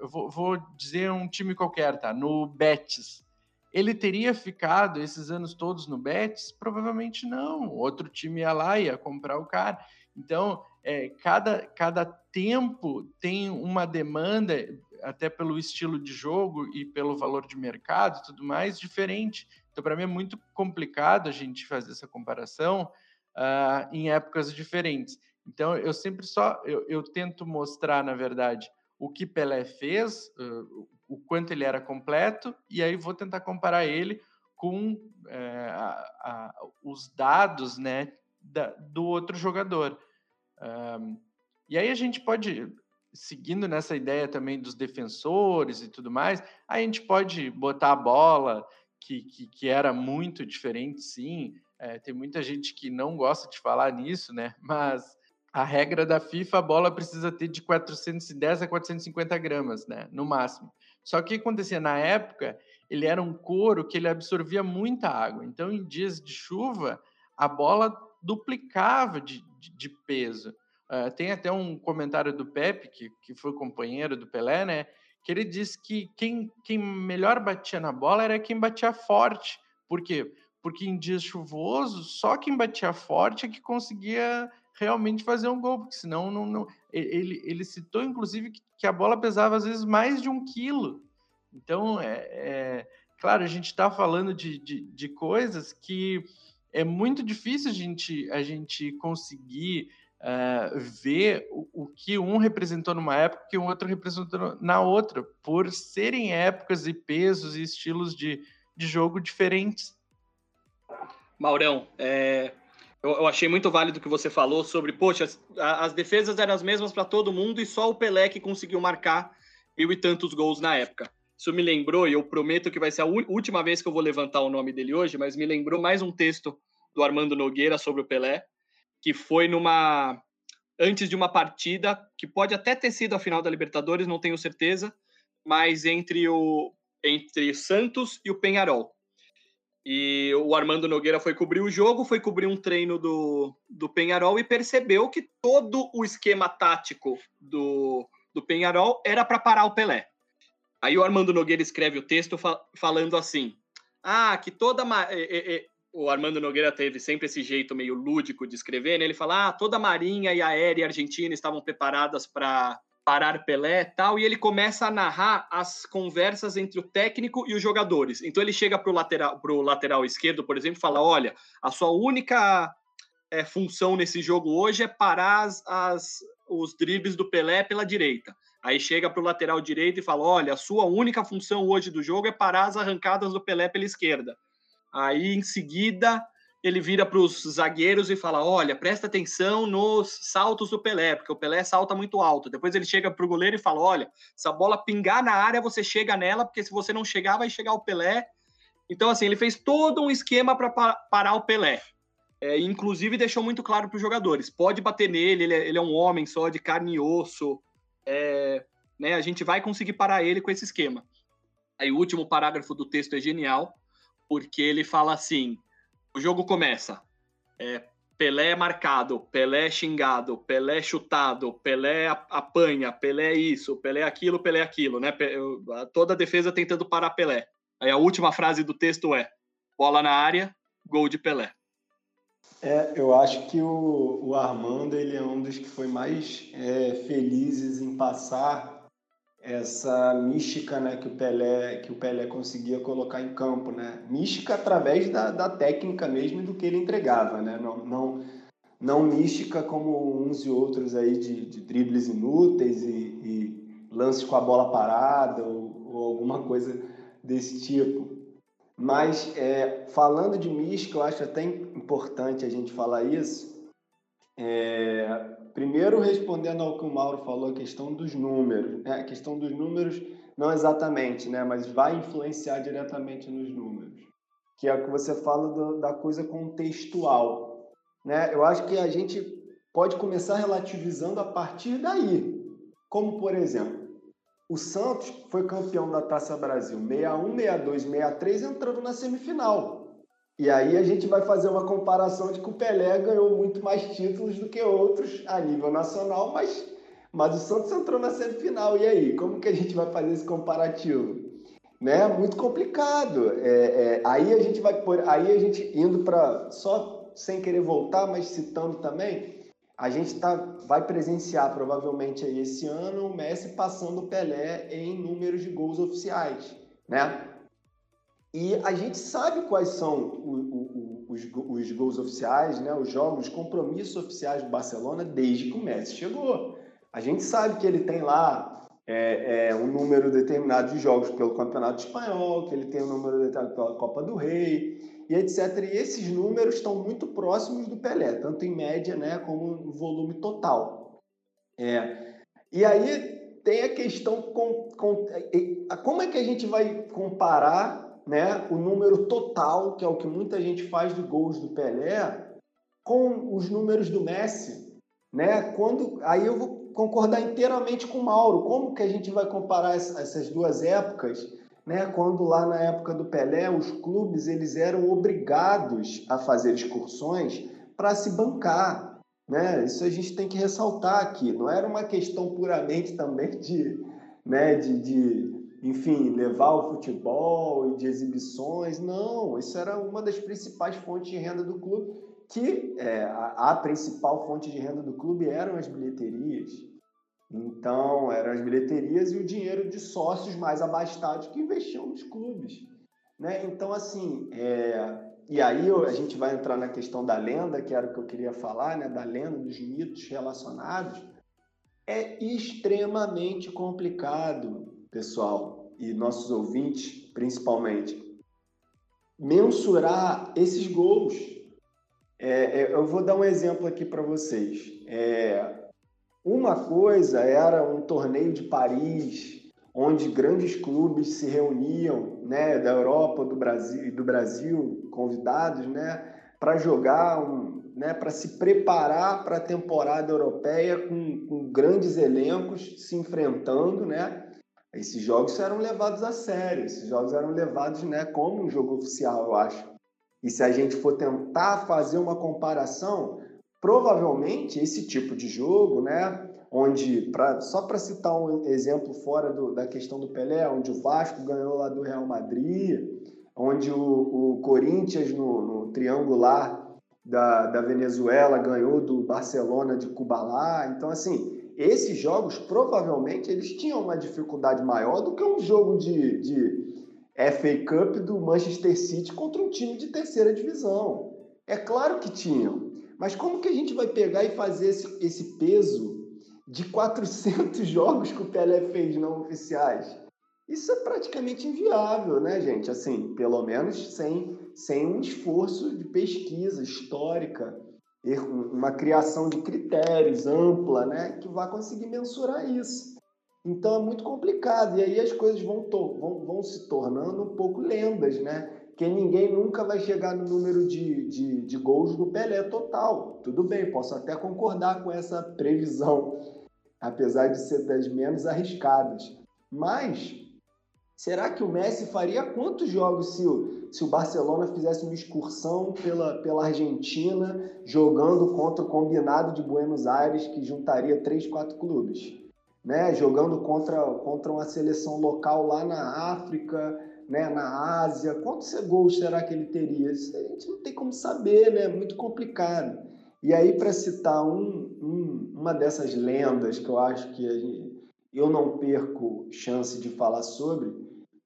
eu vou, vou, dizer um time qualquer, tá? No Betis, ele teria ficado esses anos todos no Betis? Provavelmente não. Outro time ia lá ia comprar o cara. Então, é, cada, cada tempo tem uma demanda até pelo estilo de jogo e pelo valor de mercado e tudo mais, diferente. Então, para mim, é muito complicado a gente fazer essa comparação uh, em épocas diferentes. Então, eu sempre só eu, eu, tento mostrar, na verdade, o que Pelé fez, uh, o quanto ele era completo, e aí vou tentar comparar ele com uh, a, a, os dados né, da, do outro jogador. e aí a gente pode seguindo nessa ideia também dos defensores e tudo mais, a gente pode botar a bola, que, que, que era muito diferente, sim. É, tem muita gente que não gosta de falar nisso, né? Mas a regra da FIFA, a bola precisa ter de 410 a 450 gramas, né? No máximo. Só que o que acontecia na época, ele era um couro que ele absorvia muita água. Então, em dias de chuva, a bola duplicava de, de, de peso. Uh, tem até um comentário do Pepe, que, que foi companheiro do Pelé, né? Que ele disse que quem, quem melhor batia na bola era quem batia forte. Por quê? Porque em dias chuvosos, só quem batia forte é que conseguia realmente fazer um gol, porque senão não. não ele, ele citou, inclusive, que, a bola pesava às vezes mais de um quilo. Então, é, é claro, a gente está falando de, de, de coisas que é muito difícil a gente, a gente conseguir uh, ver o, o, que um representou numa época que o outro representou na outra, por serem épocas e pesos e estilos de, de jogo diferentes. Maurão, é, eu, eu, achei muito válido o que você falou sobre, poxa, as, as defesas eram as mesmas para todo mundo e só o Pelé que conseguiu marcar mil e tantos gols na época. Isso me lembrou, e eu prometo que vai ser a última vez que eu vou levantar o nome dele hoje, mas me lembrou mais um texto do Armando Nogueira sobre o Pelé, que foi numa antes de uma partida que pode até ter sido a final da Libertadores, não tenho certeza, mas entre o entre Santos e o Penharol. E o Armando Nogueira foi cobrir o jogo, foi cobrir um treino do, do Penharol e percebeu que todo o esquema tático do, do Penharol era para parar o Pelé. Aí o Armando Nogueira escreve o texto fa falando assim: ah, que toda o Armando Nogueira teve sempre esse jeito meio lúdico de escrever, né? Ele fala: ah, toda a Marinha e a Aérea Argentina estavam preparadas para parar Pelé tal, e ele começa a narrar as conversas entre o técnico e os jogadores. Então ele chega para o lateral, pro lateral esquerdo, por exemplo, e fala: olha, a sua única é, função nesse jogo hoje é parar as, as, os dribles do Pelé pela direita. Aí chega para o lateral direito e fala: olha, a sua única função hoje do jogo é parar as arrancadas do Pelé pela esquerda. Aí, em seguida, ele vira para os zagueiros e fala: Olha, presta atenção nos saltos do Pelé, porque o Pelé salta muito alto. Depois ele chega para o goleiro e fala: Olha, se a bola pingar na área, você chega nela, porque se você não chegar, vai chegar o Pelé. Então, assim, ele fez todo um esquema para parar o Pelé. É, inclusive, deixou muito claro para os jogadores: pode bater nele, ele é, ele é, um homem só de carne e osso. É, né, a gente vai conseguir parar ele com esse esquema. Aí, o último parágrafo do texto é genial porque ele fala assim: o jogo começa, é, Pelé é marcado, Pelé é xingado, Pelé é chutado, Pelé apanha, Pelé é isso, Pelé é aquilo, Pelé é aquilo, né? Toda a defesa tentando parar Pelé. Aí a última frase do texto é: bola na área, gol de Pelé. É, eu acho que o, o Armando ele é um dos que foi mais é, felizes em passar essa mística né, que, o Pelé, que o Pelé conseguia colocar em campo. Né? Mística através da, da técnica mesmo do que ele entregava. Né? Não, não, não mística como uns e outros aí de, de dribles inúteis e, e lances com a bola parada ou, ou alguma coisa desse tipo. Mas é, falando de mística, eu acho até importante a gente falar isso. É, Primeiro, respondendo ao que o Mauro falou, a questão dos números. Né? A questão dos números, não exatamente, né? mas vai influenciar diretamente nos números. Que é o que você fala do, da coisa contextual. Né? Eu acho que a gente pode começar relativizando a partir daí. Como, por exemplo, o Santos foi campeão da Taça Brasil 61, 62, 63, entrando na semifinal. E aí a gente vai fazer uma comparação de que o Pelé ganhou muito mais títulos do que outros a nível nacional, mas, mas o Santos entrou na semifinal. E aí, como que a gente vai fazer esse comparativo? Né? Muito complicado. É, é, aí a gente vai por, aí a gente indo para só sem querer voltar, mas citando também, a gente tá, vai presenciar provavelmente aí esse ano o Messi passando o Pelé em números de gols oficiais, né? E a gente sabe quais são os, os gols oficiais, né? os jogos, os compromissos oficiais do Barcelona desde que o Messi chegou. A gente sabe que ele tem lá é, é, um número determinado de jogos pelo Campeonato Espanhol, que ele tem um número determinado pela Copa do Rei, e etc. E esses números estão muito próximos do Pelé, tanto em média né, como no volume total. É. E aí tem a questão com, com, como é que a gente vai comparar né, o número total, que é o que muita gente faz de gols do Pelé, com os números do Messi, né? Quando aí eu vou concordar inteiramente com o Mauro. Como que a gente vai comparar essas duas épocas, né? Quando lá na época do Pelé, os clubes eles eram obrigados a fazer excursões para se bancar. Né? Isso a gente tem que ressaltar aqui. Não era uma questão puramente também de, né, de, de enfim, levar o futebol e de exibições. Não, isso era uma das principais fontes de renda do clube, que é, a, a, principal fonte de renda do clube eram as bilheterias. Então, eram as bilheterias e o dinheiro de sócios mais abastados que investiam nos clubes. Né? Então, assim, é... e aí a gente vai entrar na questão da lenda, que era o que eu queria falar, né? da lenda, dos mitos relacionados. É extremamente complicado pessoal, e nossos ouvintes, principalmente, mensurar esses gols. É, é, eu vou dar um exemplo aqui para vocês. É, uma coisa era um torneio de Paris, onde grandes clubes se reuniam, né, da Europa, do Brasil, do Brasil, convidados, né, para jogar, um, né, para se preparar para a temporada europeia com, com grandes elencos se enfrentando, né, esses jogos eram levados a sério, esses jogos eram levados né, como um jogo oficial, eu acho. E se a gente for tentar fazer uma comparação, provavelmente esse tipo de jogo, né, onde, pra, só para citar um exemplo fora do, da questão do Pelé, onde o Vasco ganhou lá do Real Madrid, onde o, o Corinthians no, no triangular da, da Venezuela ganhou do Barcelona de Cubalá. Então, assim, esses jogos provavelmente eles tinham uma dificuldade maior do que um jogo de, de FA Cup do Manchester City contra um time de terceira divisão. É claro que tinham, mas como que a gente vai pegar e fazer esse, esse peso de 400 jogos que o Pelé fez não oficiais? Isso é praticamente inviável, né, gente? Assim, pelo menos sem, sem um esforço de pesquisa histórica uma criação de critérios ampla, né, que vai conseguir mensurar isso. Então é muito complicado, e aí as coisas vão, vão, vão se tornando um pouco lendas, né? Que ninguém nunca vai chegar no número de, de, de gols do Pelé total. Tudo bem, posso até concordar com essa previsão, apesar de ser das menos arriscadas. Mas será que o Messi faria quantos jogos se o, se o Barcelona fizesse uma excursão pela, pela Argentina, jogando contra o combinado de Buenos Aires, que juntaria três, quatro clubes. Né? Jogando contra, contra uma seleção local lá na África, né? na Ásia. Quantos gols será que ele teria? Isso a gente não tem como saber, né? Muito complicado. E aí, para citar um, um, uma dessas lendas que eu acho que eu não perco chance de falar sobre,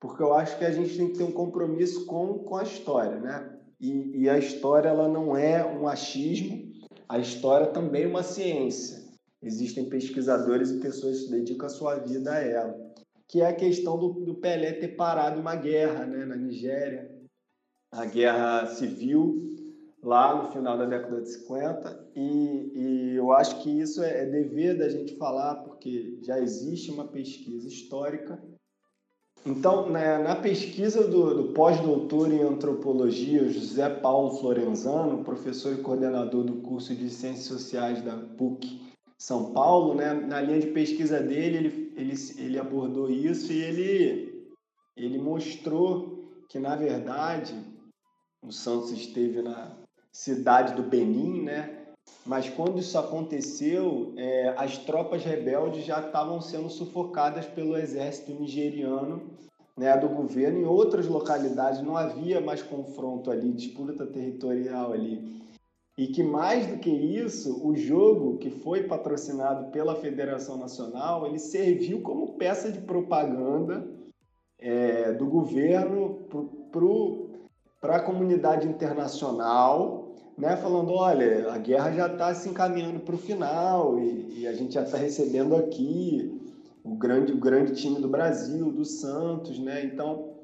porque eu acho que a gente tem que ter um compromisso com, com a história, né? E, e a história ela não é um achismo, a história também é uma ciência. Existem pesquisadores e pessoas que dedicam a sua vida a ela, que é a questão do, do Pelé ter parado uma guerra, né, na Nigéria, a guerra civil lá no final da década de 50 e, e eu acho que isso é, é dever da gente falar porque já existe uma pesquisa histórica então, né, na pesquisa do, do pós-doutor em antropologia, José Paulo Florenzano, professor e coordenador do curso de Ciências Sociais da PUC São Paulo, né, na linha de pesquisa dele, ele, ele, ele abordou isso e ele, ele mostrou que, na verdade, o Santos esteve na cidade do Benin, né, mas quando isso aconteceu, é, as tropas rebeldes já estavam sendo sufocadas pelo exército nigeriano né, do governo. Em outras localidades não havia mais confronto ali, disputa territorial ali. E que mais do que isso, o jogo que foi patrocinado pela Federação Nacional, ele serviu como peça de propaganda é, do governo para a comunidade internacional né, falando, olha, a guerra já está se encaminhando para o final e, e, a gente já está recebendo aqui o grande, o grande time do Brasil, do Santos, né? Então,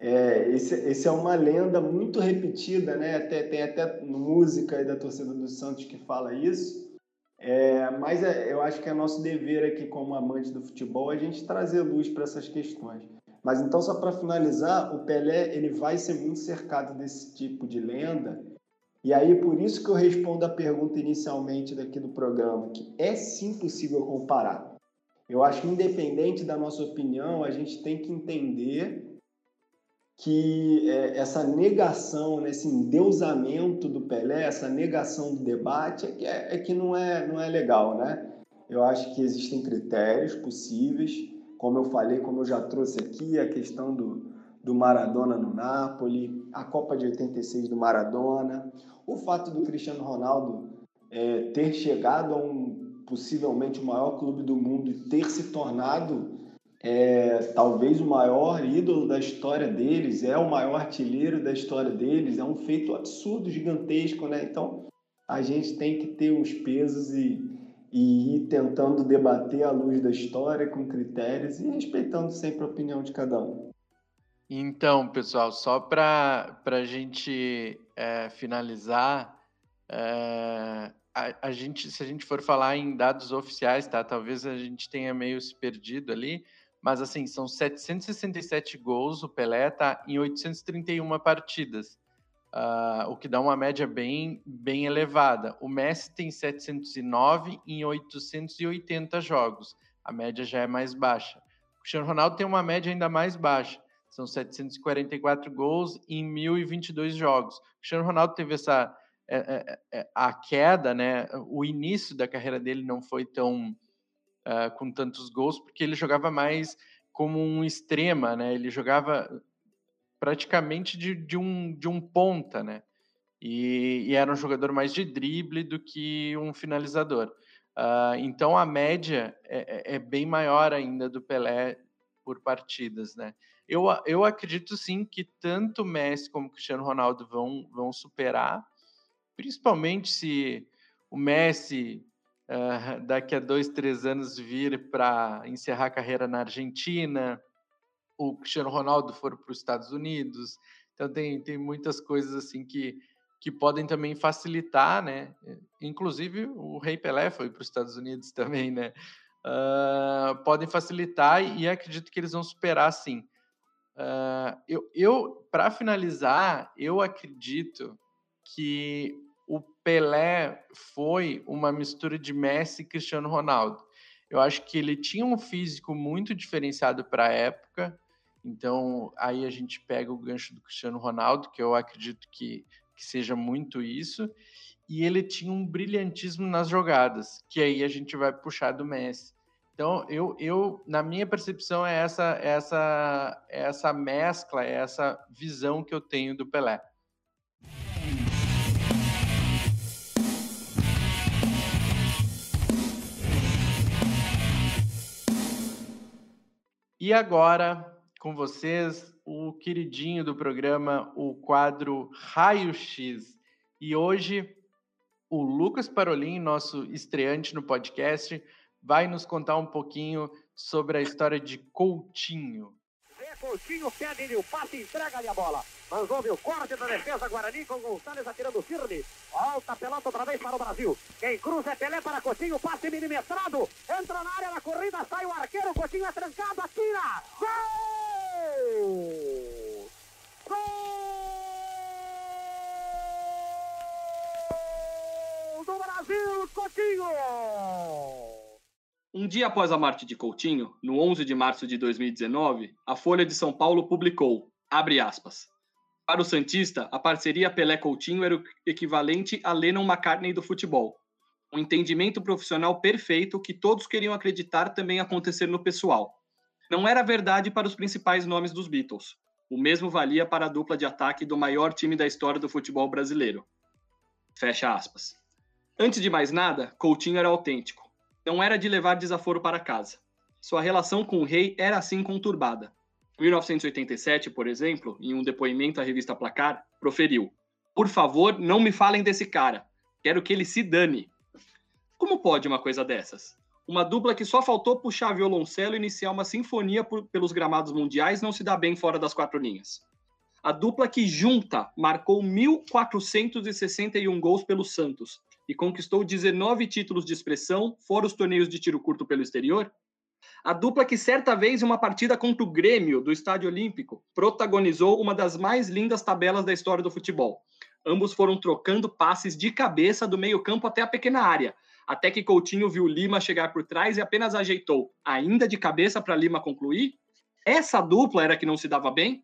é, esse, esse é uma lenda muito repetida, né? Até, tem até música da torcida do Santos que fala isso. É, mas é, eu acho que é nosso dever aqui, como amante do futebol, a gente trazer luz para essas questões. Mas então, só para finalizar, o Pelé ele vai ser muito cercado desse tipo de lenda e aí, por isso que eu respondo a pergunta inicialmente daqui do programa, que é sim possível comparar. Eu acho que, independente da nossa opinião, a gente tem que entender que é, essa negação, né, esse endeusamento do Pelé, essa negação do debate, é que, é, é que não, é, não é legal, né? Eu acho que existem critérios possíveis, como eu falei, como eu já trouxe aqui, a questão do, do Maradona no Napoli, a Copa de 86 do Maradona, o fato do Cristiano Ronaldo é, ter chegado a um possivelmente o maior clube do mundo e ter se tornado é, talvez o maior ídolo da história deles, é o maior artilheiro da história deles, é um feito absurdo, gigantesco, né? Então a gente tem que ter os pesos e, e ir tentando debater à luz da história com critérios e respeitando sempre a opinião de cada um. Então, pessoal, só para a gente é, finalizar, é, a, a, gente, se a gente for falar em dados oficiais, tá? Talvez a gente tenha meio se perdido ali, mas assim, são 767 gols, o Pelé tá em 831 partidas, uh, o que dá uma média bem, bem elevada. O Messi tem 709 em 880 jogos, a média já é mais baixa. O Cristiano Ronaldo tem uma média ainda mais baixa, são 744 gols em 1.022 jogos. O Cristiano Ronaldo teve essa é, é, é, a queda, né? O início da carreira dele não foi tão uh, com tantos gols, porque ele jogava mais como um extrema, né? Ele jogava praticamente de, de, um, de um ponta, né? E, e, era um jogador mais de drible do que um finalizador. Uh, então a média é, é, é, bem maior ainda do Pelé por partidas, né? Eu, eu acredito sim que tanto Messi como Cristiano Ronaldo vão, vão superar, principalmente se o Messi uh, daqui a dois, três anos vir para encerrar a carreira na Argentina, o Cristiano Ronaldo for para os Estados Unidos. Então tem, tem muitas coisas assim que, que podem também facilitar, né? Inclusive o Rei Pelé foi para os Estados Unidos também, né? Uh, podem facilitar e acredito que eles vão superar sim. Uh, eu, eu para finalizar, eu acredito que o Pelé foi uma mistura de Messi e Cristiano Ronaldo. Eu acho que ele tinha um físico muito diferenciado para a época, então aí a gente pega o gancho do Cristiano Ronaldo, que eu acredito que, que seja muito isso, e ele tinha um brilhantismo nas jogadas, que aí a gente vai puxar do Messi. Então, eu, eu na minha percepção, é essa, essa, essa mescla, é essa visão que eu tenho do Pelé. E agora, com vocês, o queridinho do programa, o quadro Raio X. E hoje, o Lucas Parolin, nosso estreante no podcast, vai nos contar um pouquinho sobre a história de Coutinho. Coutinho pede o passe, entrega-lhe a bola. Mas houve o corte da defesa Guarani com Gonçalves atirando firme. Alta pelota outra vez para o Brasil. Quem cruza é Pelé para Coutinho, passe milimetrado. Entra na área da corrida, sai o arqueiro. Coutinho é trancado, atira. Gol! Gol do Brasil, Coutinho! Um dia após a morte de Coutinho, no 11 de março de 2019, a Folha de São Paulo publicou, abre aspas, para o Santista, a parceria Pelé-Coutinho era o equivalente a Lennon McCartney do futebol. Um entendimento profissional perfeito que todos queriam acreditar também acontecer no pessoal. Não era verdade para os principais nomes dos Beatles. O mesmo valia para a dupla de ataque do maior time da história do futebol brasileiro. Fecha aspas. Antes de mais nada, Coutinho era autêntico não era de levar desaforo para casa. Sua relação com o rei era assim conturbada. Em 1987, por exemplo, em um depoimento à revista Placar, proferiu: Por favor, não me falem desse cara. Quero que ele se dane. Como pode uma coisa dessas? Uma dupla que só faltou puxar violoncelo e iniciar uma sinfonia por, pelos gramados mundiais não se dá bem fora das quatro linhas. A dupla que junta marcou 1.461 gols pelo Santos, e conquistou 19 títulos de expressão, fora os torneios de tiro curto pelo exterior? A dupla que certa vez em uma partida contra o Grêmio do Estádio Olímpico protagonizou uma das mais lindas tabelas da história do futebol. Ambos foram trocando passes de cabeça do meio-campo até a pequena área, até que Coutinho viu Lima chegar por trás e apenas ajeitou, ainda de cabeça para Lima concluir? Essa dupla era que não se dava bem?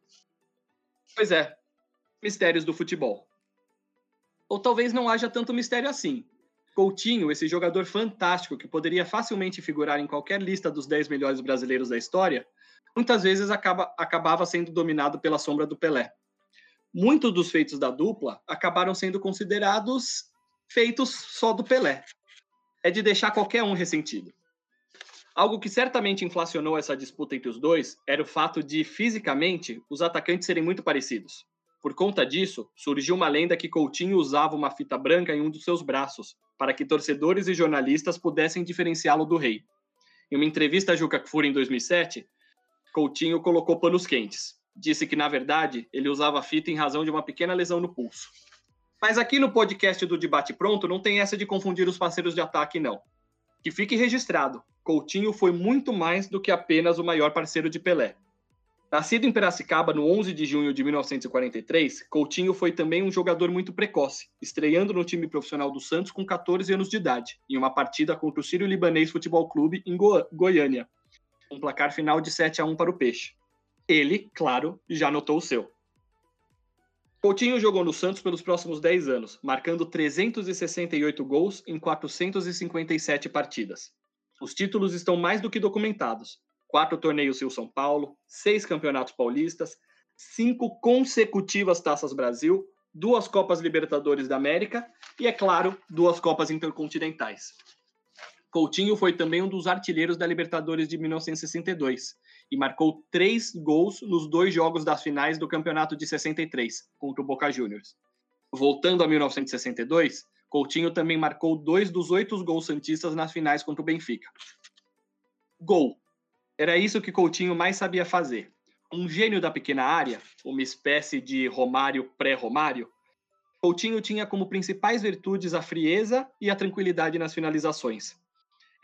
Pois é, mistérios do futebol. Ou talvez não haja tanto mistério assim. Coutinho, esse jogador fantástico que poderia facilmente figurar em qualquer lista dos 10 melhores brasileiros da história, muitas vezes acaba, acabava sendo dominado pela sombra do Pelé. Muitos dos feitos da dupla acabaram sendo considerados feitos só do Pelé. É de deixar qualquer um ressentido. Algo que certamente inflacionou essa disputa entre os dois era o fato de, fisicamente, os atacantes serem muito parecidos. Por conta disso, surgiu uma lenda que Coutinho usava uma fita branca em um dos seus braços, para que torcedores e jornalistas pudessem diferenciá-lo do rei. Em uma entrevista a Juca Kfouri em 2007, Coutinho colocou panos quentes. Disse que, na verdade, ele usava a fita em razão de uma pequena lesão no pulso. Mas aqui no podcast do Debate Pronto não tem essa de confundir os parceiros de ataque, não. Que fique registrado, Coutinho foi muito mais do que apenas o maior parceiro de Pelé. Nascido em Piracicaba no 11 de junho de 1943, Coutinho foi também um jogador muito precoce, estreando no time profissional do Santos com 14 anos de idade, em uma partida contra o Sírio Libanês Futebol Clube em Go Goiânia, um placar final de 7 a 1 para o Peixe. Ele, claro, já anotou o seu. Coutinho jogou no Santos pelos próximos 10 anos, marcando 368 gols em 457 partidas. Os títulos estão mais do que documentados, quatro torneios Rio São Paulo, seis campeonatos paulistas, cinco consecutivas Taças Brasil, duas Copas Libertadores da América e, é claro, duas Copas Intercontinentais. Coutinho foi também um dos artilheiros da Libertadores de 1962 e marcou três gols nos dois jogos das finais do campeonato de 63 contra o Boca Juniors. Voltando a 1962, Coutinho também marcou dois dos oito gols santistas nas finais contra o Benfica. Gol. Era isso que Coutinho mais sabia fazer. Um gênio da pequena área, uma espécie de Romário pré-Romário, Coutinho tinha como principais virtudes a frieza e a tranquilidade nas finalizações.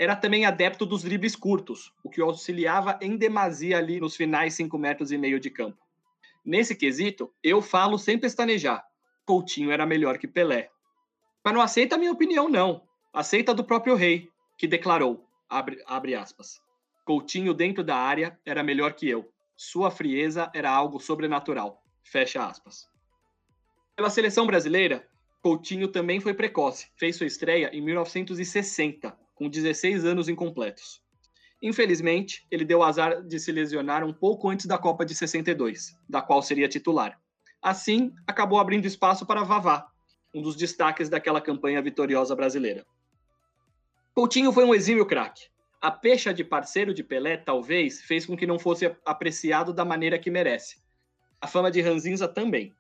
Era também adepto dos dribles curtos, o que o auxiliava em demasia ali nos finais 5 metros e meio de campo. Nesse quesito, eu falo sem pestanejar. Coutinho era melhor que Pelé. Mas não aceita a minha opinião, não. Aceita do próprio rei, que declarou, abre, abre aspas, Coutinho dentro da área era melhor que eu. Sua frieza era algo sobrenatural. Fecha aspas. Pela seleção brasileira, Coutinho também foi precoce. Fez sua estreia em 1960, com 16 anos incompletos. Infelizmente, ele deu azar de se lesionar um pouco antes da Copa de 62, da qual seria titular. Assim, acabou abrindo espaço para Vavá, um dos destaques daquela campanha vitoriosa brasileira. Coutinho foi um exímio craque, a pecha de parceiro de Pelé, talvez, fez com que não fosse apreciado da maneira que merece. A fama de Ranzinza também.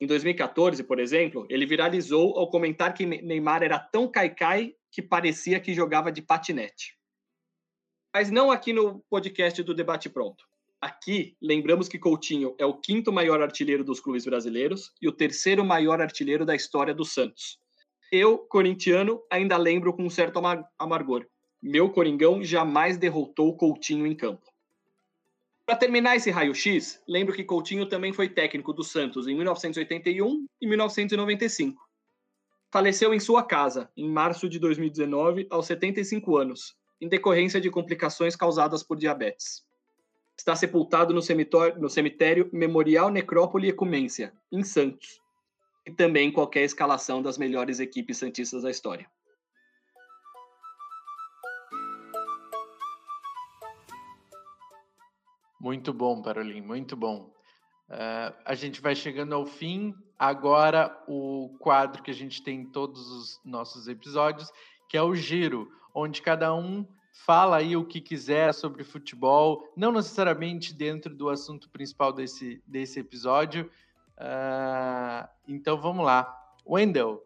Em 2014, por exemplo, ele viralizou ao comentar que Neymar era tão caicai que parecia que jogava de patinete. Mas não aqui no podcast do Debate Pronto. Aqui, lembramos que Coutinho é o quinto maior artilheiro dos clubes brasileiros e o terceiro maior artilheiro da história do Santos. Eu, corintiano, ainda lembro com um certo amargor. Meu Coringão jamais derrotou Coutinho em campo. Para terminar esse raio-x, lembro que Coutinho também foi técnico do Santos em 1981 e 1995. Faleceu em sua casa, em março de 2019, aos 75 anos, em decorrência de complicações causadas por diabetes. Está sepultado no cemitério, no cemitério Memorial Necrópole Ecumência, em Santos, e também qualquer escalação das melhores equipes santistas da história. Muito bom, Parolim, muito bom. Uh, a gente vai chegando ao fim. Agora, o quadro que a gente tem em todos os nossos episódios, que é o Giro, onde cada um fala aí o que quiser sobre futebol, não necessariamente dentro do assunto principal desse, desse episódio. Uh, então vamos lá. Wendell.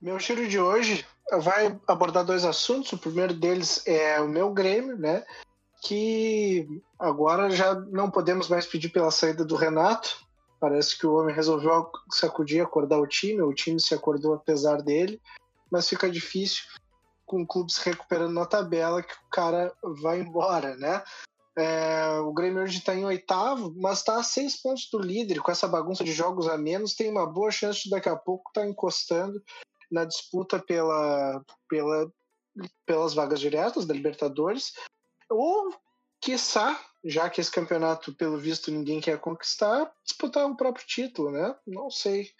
Meu giro de hoje vai abordar dois assuntos. O primeiro deles é o meu Grêmio, né? Que agora já não podemos mais pedir pela saída do Renato. Parece que o homem resolveu sacudir, acordar o time. O time se acordou apesar dele, mas fica difícil com o clube se recuperando na tabela que o cara vai embora, né? É, o Grêmio hoje está em oitavo, mas está a seis pontos do líder. Com essa bagunça de jogos a menos, tem uma boa chance de daqui a pouco estar tá encostando na disputa pela, pela, pelas vagas diretas da Libertadores. Ou, quiçá, já que esse campeonato, pelo visto, ninguém quer conquistar, disputar o próprio título, né? Não sei.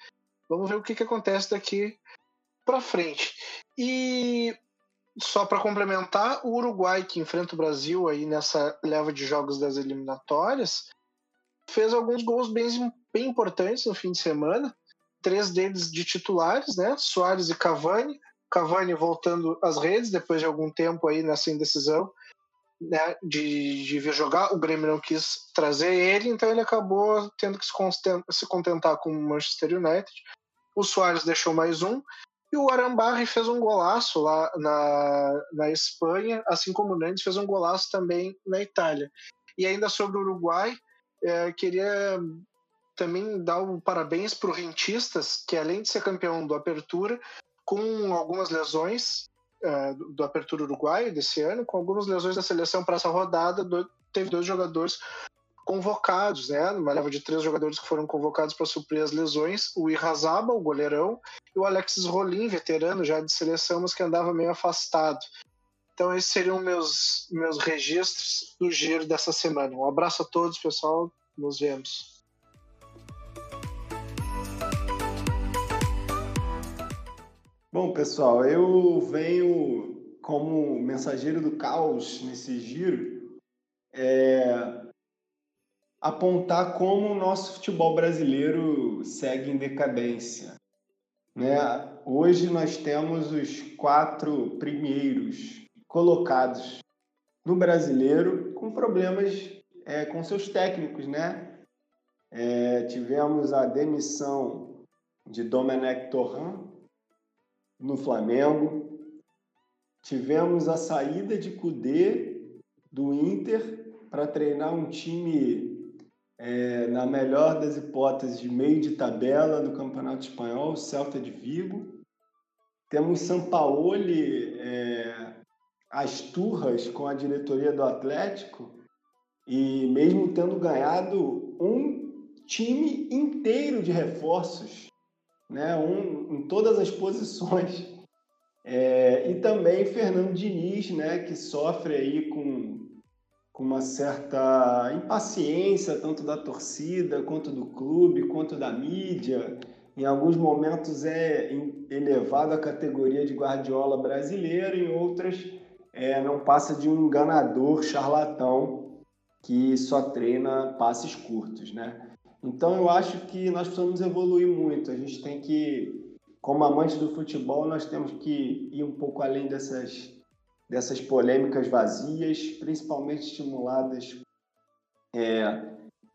Vamos ver o que, que acontece daqui para frente. E só para complementar, o Uruguai que enfrenta o Brasil aí nessa leva de jogos das eliminatórias fez alguns gols bem, bem importantes no fim de semana. Três deles de titulares, né? Soares e Cavani. Cavani voltando às redes depois de algum tempo aí nessa indecisão né, de, de vir jogar. O Grêmio não quis trazer ele, então ele acabou tendo que se contentar com o Manchester United. O Soares deixou mais um. E o Arambarri fez um golaço lá na, na Espanha, assim como o Nantes fez um golaço também na Itália. E ainda sobre o Uruguai, é, queria também dar um parabéns para o Rentistas, que além de ser campeão do Apertura, com algumas lesões é, do, do Apertura Uruguai desse ano, com algumas lesões da seleção para essa rodada, do, teve dois jogadores convocados, né? Uma leva de três jogadores que foram convocados para suprir as lesões: o Irrazaba, o goleirão, e o Alexis Rolim, veterano já de seleção, mas que andava meio afastado. Então, esses seriam meus, meus registros do giro dessa semana. Um abraço a todos, pessoal. Nos vemos. Bom, pessoal, eu venho como mensageiro do caos nesse giro. É, apontar como o nosso futebol brasileiro segue em decadência. Né? Hoje nós temos os quatro primeiros colocados no brasileiro com problemas é, com seus técnicos, né? É, tivemos a demissão de Domenech Torrent no Flamengo, tivemos a saída de Cudê do Inter para treinar um time é, na melhor das hipóteses, meio de tabela do Campeonato Espanhol, Celta de Vigo. Temos Sampaoli é, às turras com a diretoria do Atlético e mesmo tendo ganhado um time inteiro de reforços, né, um, em todas as posições. É, e também Fernando Diniz, né, que sofre aí com com uma certa impaciência, tanto da torcida, quanto do clube, quanto da mídia. Em alguns momentos é elevado à categoria de Guardiola brasileiro, em outras é, não passa de um enganador charlatão que só treina passes curtos, né? Então eu acho que nós precisamos evoluir muito. A gente tem que, como amantes do futebol, nós temos que ir um pouco além dessas dessas polêmicas vazias, principalmente estimuladas é,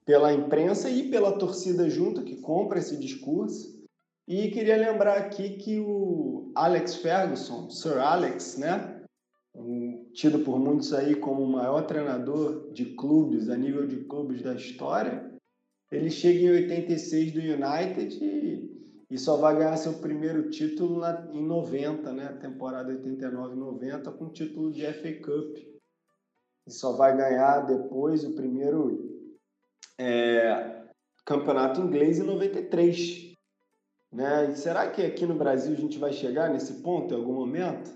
pela imprensa e pela torcida junto, que compra esse discurso. E queria lembrar aqui que o Alex Ferguson, Sir Alex, né, tido por muitos aí como o maior treinador de clubes, a nível de clubes da história, ele chega em 86 do United e e só vai ganhar seu primeiro título na, em 90, né? Temporada 89-90, com título de FA Cup. E só vai ganhar depois o primeiro é, campeonato inglês em 93. Né? E será que aqui no Brasil a gente vai chegar nesse ponto em algum momento?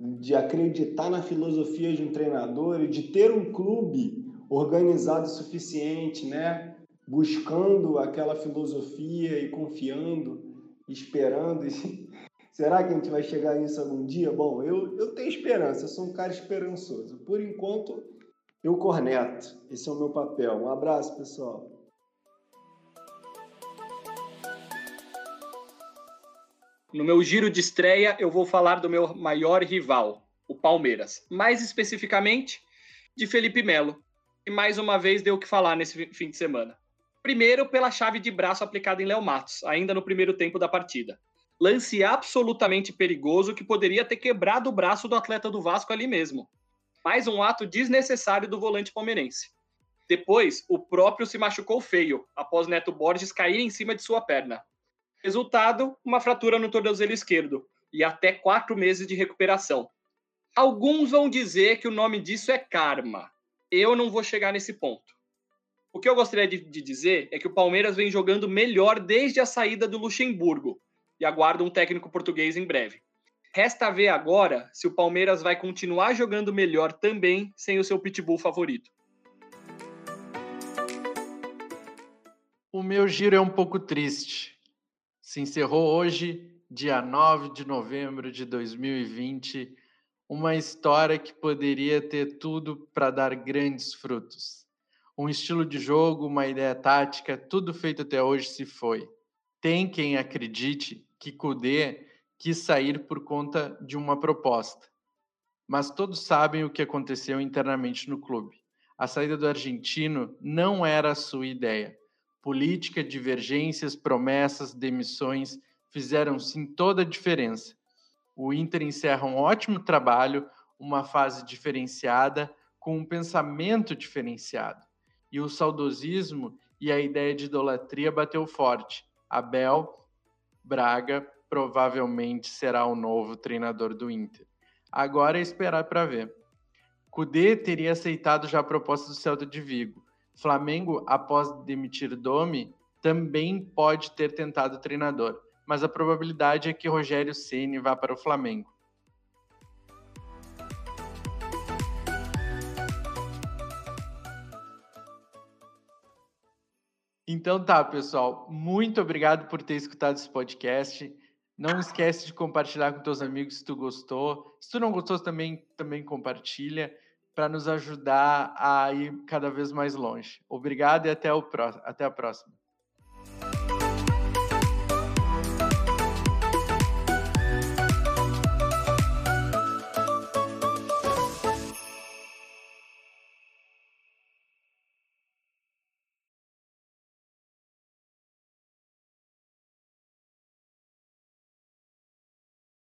De acreditar na filosofia de um treinador e de ter um clube organizado o suficiente, né? Buscando aquela filosofia e confiando, esperando. E... Será que a gente vai chegar nisso algum dia? Bom, eu, eu tenho esperança, eu sou um cara esperançoso. Por enquanto, eu corneto. Esse é o meu papel. Um abraço, pessoal. No meu giro de estreia, eu vou falar do meu maior rival, o Palmeiras. Mais especificamente, de Felipe Melo, que mais uma vez deu o que falar nesse fim de semana. Primeiro, pela chave de braço aplicada em Léo Matos, ainda no primeiro tempo da partida. Lance absolutamente perigoso que poderia ter quebrado o braço do atleta do Vasco ali mesmo. Mais um ato desnecessário do volante palmeirense. Depois, o próprio se machucou feio, após Neto Borges cair em cima de sua perna. Resultado: uma fratura no tornozelo esquerdo e até quatro meses de recuperação. Alguns vão dizer que o nome disso é karma. Eu não vou chegar nesse ponto. O que eu gostaria de, de, dizer é que o Palmeiras vem jogando melhor desde a saída do Luxemburgo e aguarda um técnico português em breve. Resta ver agora se o Palmeiras vai continuar jogando melhor também sem o seu pitbull favorito. O meu giro é um pouco triste. Se encerrou hoje, dia 9 de novembro de 2020, uma história que poderia ter tudo para dar grandes frutos. Um estilo de jogo, uma ideia tática, tudo feito até hoje se foi. Tem quem acredite que Kudê quis sair por conta de uma proposta. Mas todos sabem o que aconteceu internamente no clube. A saída do argentino não era a sua ideia. Política, divergências, promessas, demissões fizeram sim toda a diferença. O Inter encerra um ótimo trabalho, uma fase diferenciada, com um pensamento diferenciado. E o saudosismo e a ideia de idolatria bateu forte. Abel Braga provavelmente será o novo treinador do Inter. Agora é esperar para ver. Cudê teria aceitado já a proposta do Celta de Vigo. Flamengo, após demitir Domi, também pode ter tentado o treinador, mas a probabilidade é que Rogério Ceni vá para o Flamengo. Então tá, pessoal. Muito obrigado por ter escutado esse podcast. Não esquece de compartilhar com teus amigos se tu gostou. Se tu não gostou, também, também compartilha para nos ajudar a ir cada vez mais longe. Obrigado e até, o pró até a próxima.